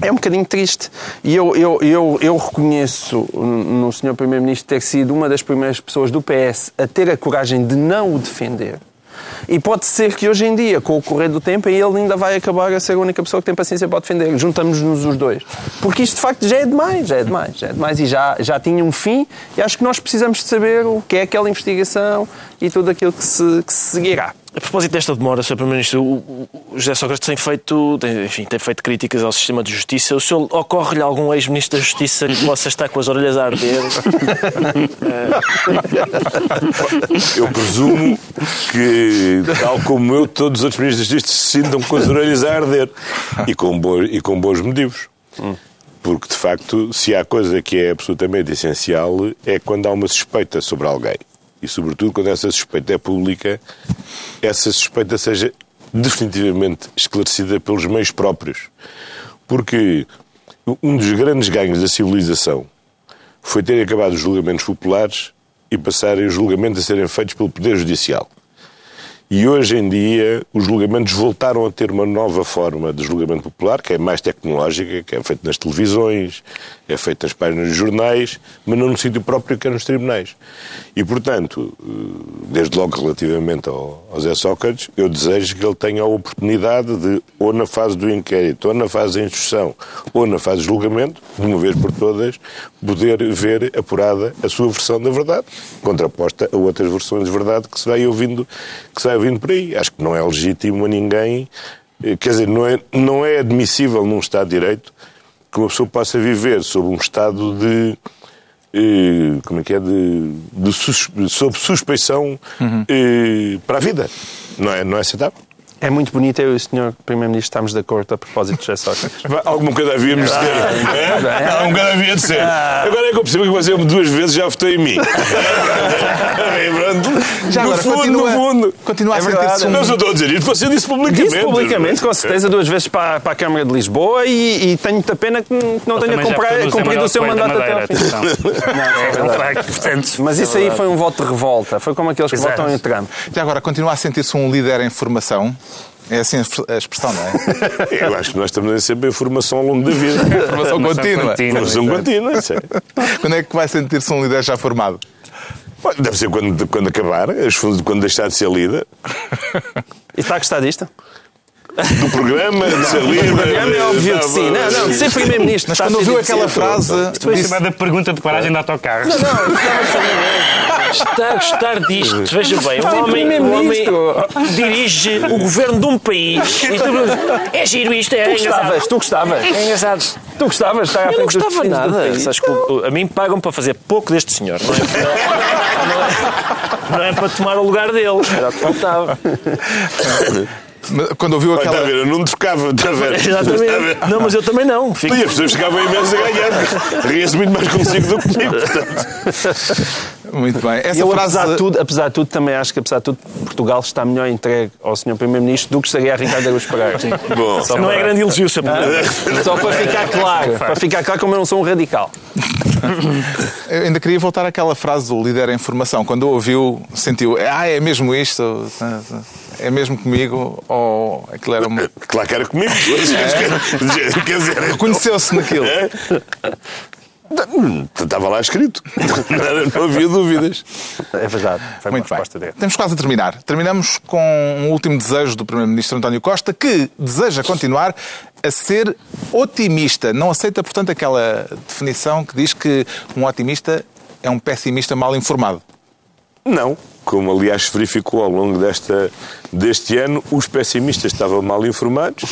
É um bocadinho triste. E eu, eu, eu, eu reconheço no Sr. Primeiro-Ministro ter sido uma das primeiras pessoas do PS a ter a coragem de não o defender. E pode ser que hoje em dia, com o correr do tempo, ele ainda vai acabar a ser a única pessoa que tem paciência para defender. Juntamos-nos os dois. Porque isto, de facto, já é demais, já é demais, já é demais. E já, já tinha um fim. E acho que nós precisamos de saber o que é aquela investigação e tudo aquilo que se, que se seguirá. A propósito desta demora, Sr. Primeiro-Ministro, o, José Sócrates tem feito, tem, enfim, tem feito críticas ao sistema de justiça. O senhor ocorre-lhe algum ex-ministro da Justiça que possa estar com as orelhas a arder? *laughs* Eu presumo que, tal como eu, todos os outros ministros da Justiça se sintam com as orelhas a arder. E com, bo e com bons motivos. Porque, de facto, se há coisa que é absolutamente essencial é quando há uma suspeita sobre alguém. E, sobretudo, quando essa suspeita é pública, essa suspeita seja definitivamente esclarecida pelos meios próprios. Porque um dos grandes ganhos da civilização foi ter acabado os julgamentos populares e passarem os julgamentos a serem feitos pelo Poder Judicial. E hoje em dia os julgamentos voltaram a ter uma nova forma de julgamento popular, que é mais tecnológica, que é feito nas televisões, é feito nas páginas dos jornais, mas não no sítio próprio que é nos tribunais. E, portanto, eh, desde logo relativamente ao, ao Zé Sócrates, eu desejo que ele tenha a oportunidade de, ou na fase do inquérito, ou na fase da instrução, ou na fase de julgamento, de uma vez por todas, poder ver apurada a sua versão da verdade, contraposta a outras versões de verdade que se vai ouvindo, que se vai ouvindo por aí. Acho que não é legítimo a ninguém, eh, quer dizer, não é, não é admissível num Estado de Direito que uma pessoa possa viver sob um estado de eh, como é que é de, de sus, sob suspeição eh, para a vida. Não é não é aceitável É muito bonito eu e o Sr. Primeiro-Ministro estamos de acordo a propósito de Sócrates. *laughs* Alguma coisa havíamos de ter. É? Alguma coisa havia de ser. Agora é que eu percebo que você duas vezes já votou em mim. *laughs* Já no agora, fundo, continua, no fundo. continua a É sentir-se verdade. um... Não, eu estou a dizer isto, você disse publicamente. Disse publicamente, com certeza, duas vezes para, para a Câmara de Lisboa e, e tenho muita pena que não tenha cumprido o seu mandato até ao fim. É portanto. Mas isso aí foi um voto de revolta. Foi como aqueles que Exato. votam em Trump. Já agora, continua a sentir-se um líder em formação? É assim a expressão, não é? *laughs* Eu acho que nós estamos a sempre em formação ao longo da vida. *laughs* Formação contínua. Formação contínua, isso é. *laughs* Quando é que vai sentir-se um líder já formado? Deve ser quando, quando acabar, quando deixar de ser lida, E está a gostar disto? Do programa, de ser lida. O programa é óbvio que sim. Não, não, de ser primeiro-ministro. Mas está quando ouviu aquela frase, Isto foi disse, chamada pergunta de paragem de autocarro. Está a gostar disto. Veja bem, um homem, um homem dirige o governo de um país. E tu- É giro isto, é Tu gostavas, tu gostavas. É engraçado. Tu gostavas à Eu não gostava nada. a mim pagam para fazer pouco deste senhor. Não é, não é- não é para tomar o lugar dele. Era o que faltava. *laughs* quando ouviu Olha, Está a aquela. ver, eu não trocava, está a ver? Está a ver? Exatamente. Não, mas eu também não. Fico... E as pessoas ficavam imensas a ganhar. Ria-se muito mais consigo do que comigo. portanto. Muito bem. Essa Eu, frase. apesar de, tudo, apesar de tudo, também acho que, apesar de tudo, Portugal está melhor entregue ao Sr. Primeiro-Ministro do que estaria a Ricardo Araújo Pereira. Bom, Só Não é para- grande elogio, sabe? Só para ficar claro, para ficar claro como eu não sou um radical. *laughs* Eu ainda queria voltar àquela frase do líder em formação. Quando ouviu, sentiu, ah, é mesmo isto? É mesmo comigo? Ou aquilo era uma. *laughs* claro que era comigo. Quer dizer, Reconheceu-se naquilo. É? Estava lá escrito. Não havia dúvidas. É verdade. Foi uma Muito bem. resposta dele. Estamos quase a terminar. Terminamos com um último desejo do Primeiro-Ministro António Costa, que deseja continuar a ser otimista. Não aceita, portanto, aquela definição que diz que um otimista é um pessimista mal informado. Não. Como, aliás, se verificou ao longo desta, deste ano, os pessimistas estavam mal informados,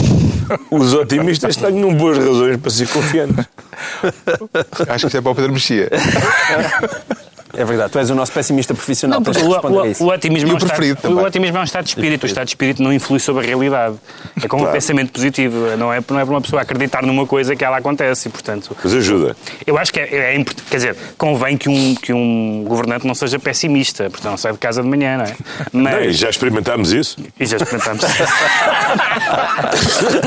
os otimistas tinham boas razões para ser confiantes. Acho que isso é para o Pedro Mexia. *laughs* É verdade, tu és o nosso pessimista profissional. Não, o, a o, isso. o otimismo é um estado, o otimismo é um estado de espírito. O estado de espírito não influi sobre a realidade. É como um Claro. pensamento positivo. Não é, não é para uma pessoa acreditar numa coisa que ela acontece. E, portanto, Mas ajuda. eu acho que é, é importante. Quer dizer, convém que um, que um governante não seja pessimista, porque não sai de casa de manhã, não é? Não, e Mas, já experimentámos isso? e já experimentamos. *laughs*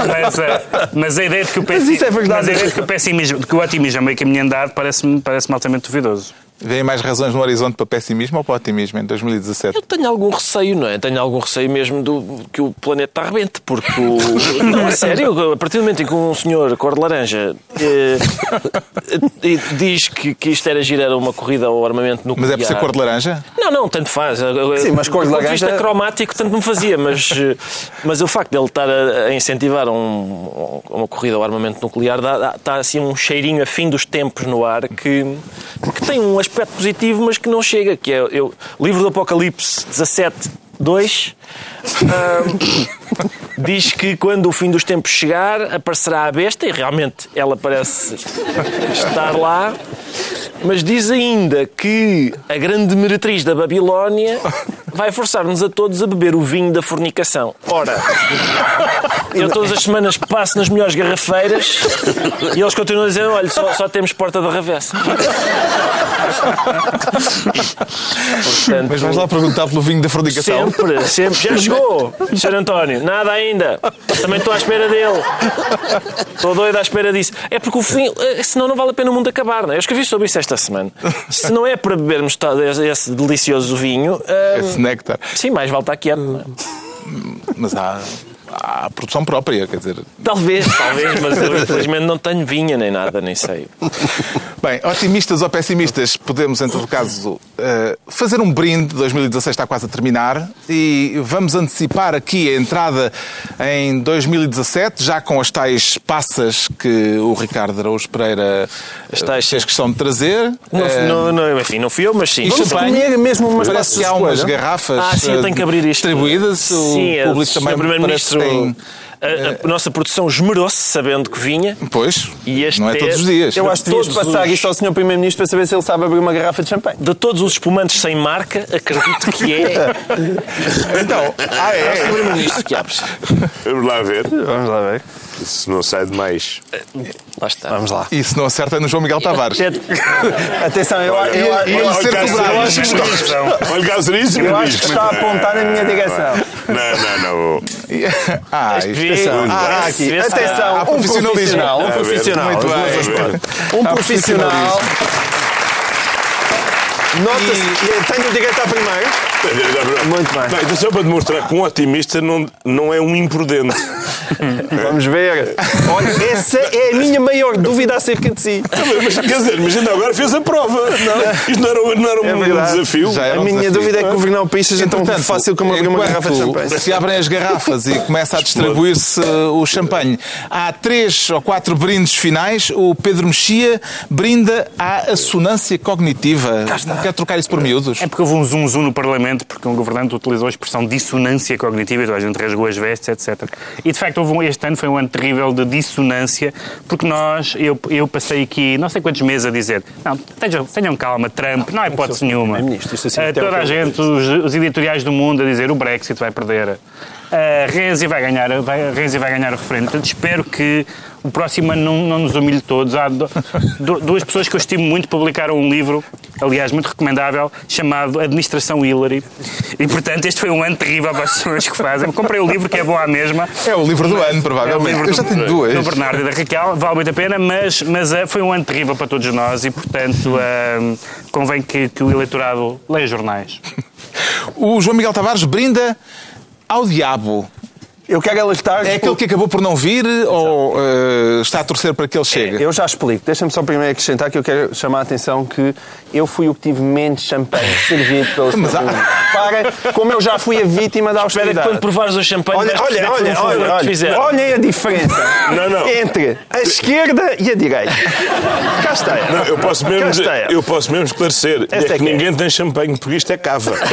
mas, eh, mas a ideia de que o, Mas isso é mas a ideia de que o pessimismo, de que o otimismo é meio caminho andado parece-me parece altamente duvidoso. Vêem mais razões no horizonte para pessimismo ou para otimismo em 2017? Eu tenho algum receio, não é? Tenho algum receio mesmo do que o planeta arrebente, porque o... *laughs* Não, é sério, a partir do momento em que um senhor cor de laranja eh, *laughs* eh, diz que, que isto era girar uma corrida ao armamento Mas nuclear... é por ser cor de laranja? Não, não, tanto faz. Sim, mas cor de Do ponto laranja- vista cromático, tanto me fazia, mas, eh, mas o facto de ele estar a, a incentivar um- uma corrida ao armamento nuclear dá, dá- está assim um cheirinho a fim dos tempos no ar que, que tem um aspecto positivo, mas que não chega, que é eu, livro do Apocalipse 17, 2. diz que quando o fim dos tempos chegar aparecerá a besta e realmente ela parece estar lá mas diz ainda que a grande meretriz da Babilónia vai forçar-nos a todos a beber o vinho da fornicação. Ora, eu todas as semanas passo nas melhores garrafeiras e eles continuam a dizer: olha, só, só temos porta da ravessa. Portanto, Mas vais lá perguntar pelo vinho da fornicação? Sempre, sempre. Já chegou, Sr. António. Nada ainda. Também estou à espera dele. Estou doido à espera disso. É porque o fim, eh, senão não vale a pena o mundo acabar, não é? Eu escrevi sobre isso esta semana. Se não é para bebermos esse delicioso vinho, eh, Esse néctar. sim, mais vale estar não é? Mas há, há produção própria, quer dizer. Talvez, *laughs* talvez, mas eu infelizmente não tenho vinha nem nada, nem sei. *laughs* Bem, otimistas ou pessimistas, podemos, em todo caso, eh, fazer um brinde. 2016 está quase a terminar e vamos antecipar aqui a entrada em 2017, já com as tais passas que o Ricardo Araújo Pereira As tais- fez questão de trazer. Não, Eh, não, não, enfim, não fui eu, mas sim. Vamos comer mesmo umas Parece que há umas garrafas Ah, sim, eu tenho que abrir isto. distribuídas. Sim, o público também. Primeiro-Ministro. Tem... A, a nossa produção esmerou-se sabendo que vinha. Pois, E este não é é- todos os dias. Eu acho que devias Todos passar os- isso ao Sr. Primeiro-Ministro para saber se ele sabe abrir uma garrafa de champanhe. De todos os espumantes sem marca, acredito que é. *laughs* Então, ah, É o é. Primeiro-Ministro que abre. Vamos lá ver. Vamos lá ver. Se não sai demais. Lá está. Vamos lá. E se não acerta é no João Miguel Tavares. *laughs* Atenção, eu, eu, eu, eu, seríssimo. Olha cá seríssimo. eu acho que está a apontar na minha direção. Não, não, não. *laughs* Ah, isto Vê- Ah, aqui. Atenção, há um profissionalismo. profissional. Um profissional. muito bem. Um profissional. Nota-se. Tenho direito à primeira. Muito bem. Não, então só para demonstrar que um otimista não, não é um imprudente. *laughs* Vamos ver. Olha, essa é a minha maior dúvida acerca de si. Mas, quer dizer, mas ainda agora fez a prova. Não, isto não era, não era um, É verdade. desafio. Já era A um minha desafio. dúvida é que governar o país seja tão fácil como abrir uma garrafa de champanhe. Se abrem as garrafas e começa a distribuir-se uh, o champanhe, há três ou quatro brindes finais. O Pedro Mexia brinda à assonância cognitiva. Não quer trocar isso por miúdos? É porque houve um zoom zoom no Parlamento, porque um governante utilizou a expressão dissonância cognitiva e toda a gente rasgou as vestes, etc. E de facto, houve um, este ano foi um ano terrível de dissonância, porque nós, eu, eu passei aqui não sei quantos meses a dizer: não, tenham, tenham calma, Trump, não há hipótese nenhuma. Isto assim Eh, toda a gente, os, os editoriais do mundo a dizer o Brexit vai perder. Uh, Renzi vai ganhar, vai, Renzi vai ganhar o referendo. Portanto, espero que o próximo ano não, não nos humilhe todos. Há do- du- duas pessoas que eu estimo muito publicaram um livro, aliás, muito recomendável, chamado Administração Hillary. E, portanto, este foi um ano terrível para as pessoas que fazem. Comprei o livro, que é bom à mesma. É o livro do ano, É o provavelmente. livro Eu já do- tenho duas. do Bernardo e da Raquel, vale muito a pena, mas, mas eh, foi um ano terrível para todos nós e, portanto, eh, convém que, que o eleitorado leia jornais. *laughs* O João Miguel Tavares brinda ao diabo. Eu quero alertar. É aquele que acabou por não vir ou uh, está a torcer para que ele chegue? Eu já explico. Deixa-me só primeiro acrescentar que eu quero chamar a atenção que eu fui o que tive menos champanhe *laughs* servido pelo Mas há-. Para, como eu já fui a vítima da Espera que austeridade. quando provares o champanhe Olha, olha, que olha, olha, que olha, fizeram. olhem a diferença Não, não. entre a esquerda e a direita. Cá está. Não, eu posso mesmo, Cá está ela. eu posso mesmo esclarecer. É é que que é. ninguém tem champanhe, porque isto é cava. *laughs*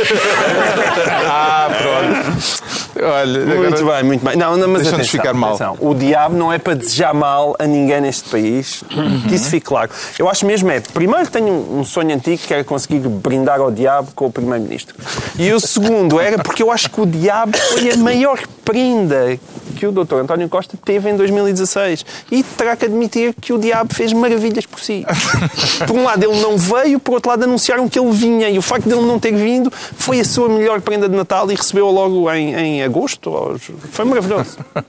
Ah, pronto. Olha, Muito agora- bem, muito bem. Não, não, mas Deixa-nos ficar mal. atenção. O diabo não é para desejar mal a ninguém neste país. Que isso fique claro. Eu acho mesmo é, primeiro tenho um um sonho antigo que era conseguir brindar ao diabo com o Primeiro-Ministro. E o segundo era porque eu acho que o diabo foi a maior prenda que o Dr. António Costa teve em 2016. E terá que admitir que o diabo fez maravilhas por si. *laughs* Por um lado ele não veio, por outro lado anunciaram que ele vinha. E o facto dele não ter vindo foi a sua melhor prenda de Natal e recebeu logo em, em agosto. Foi maravilhoso. *laughs*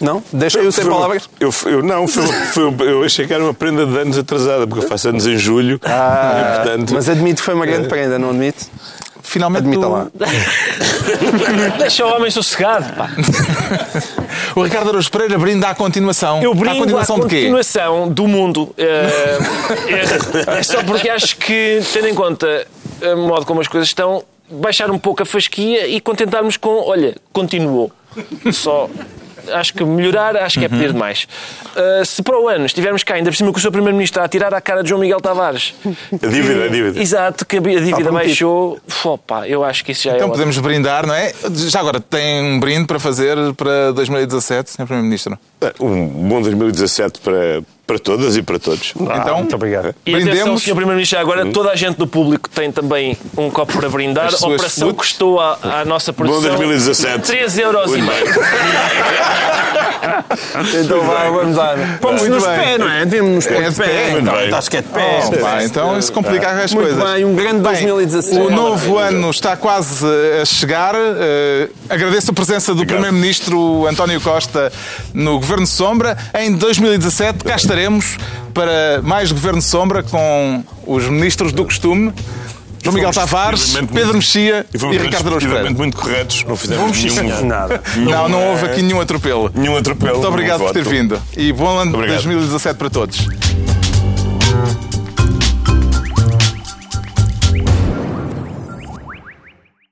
Não? Deixa eu uma- palavras. Eu, eu- não, foi, foi- eu achei que era uma prenda de anos atrasada, porque eu faço anos em julho. e, portanto, Mas admito que foi uma grande prenda, não admite? Finalmente Admita o- lá. *laughs* Deixa o homem sossegado, pá. o Ricardo Araújo Pereira brinda à continuação. Eu à brindo à continuação de quê? continuação do mundo. É, é- é só porque acho que, tendo em conta o modo como as coisas estão, baixar um pouco a fasquia e contentarmos com, olha, continuou. Só. Acho que melhorar, acho que é pedir demais. Uh, se para o ano estivermos cá, ainda por cima com o Sr. Primeiro-Ministro a tirar a cara de João Miguel Tavares, a dívida, a dívida. exato, que a dívida baixou, Opa, eu acho que isso já é Então ótimo. podemos brindar, não é? Já agora, tem um brinde para fazer para 2017, Sr. Primeiro-Ministro? Um bom 2017 para, para todas e para todos. então, muito obrigado. E atenção, brindemos. Sr. Primeiro-Ministro, agora toda a gente do público tem também um copo para brindar. A operação flutes. custou à, à nossa produção 2017. 3 euros e meio. Então vá, vamos lá. Vamos Muito nos bem. pé, não é? Devemos nos pôr É de de pé. Então, muito acho que é de pé. Oh, pá, então isso complica as Muito coisas. bem, um grande 2017. O novo ano está quase a chegar. Eh, agradeço a presença do Primeiro-Ministro António Costa no Governo Sombra. Em 2017 cá estaremos para mais Governo Sombra com os ministros do costume. João Miguel Tavares, Pedro Mexia E e, Ricardo Araújo Pereira. muito corretos. Não fizemos nenhum. Nada. Não, não houve aqui nenhum atropelo. nenhum atropelo. Muito obrigado por ter vindo. E bom ano Obrigado. 2017 para todos.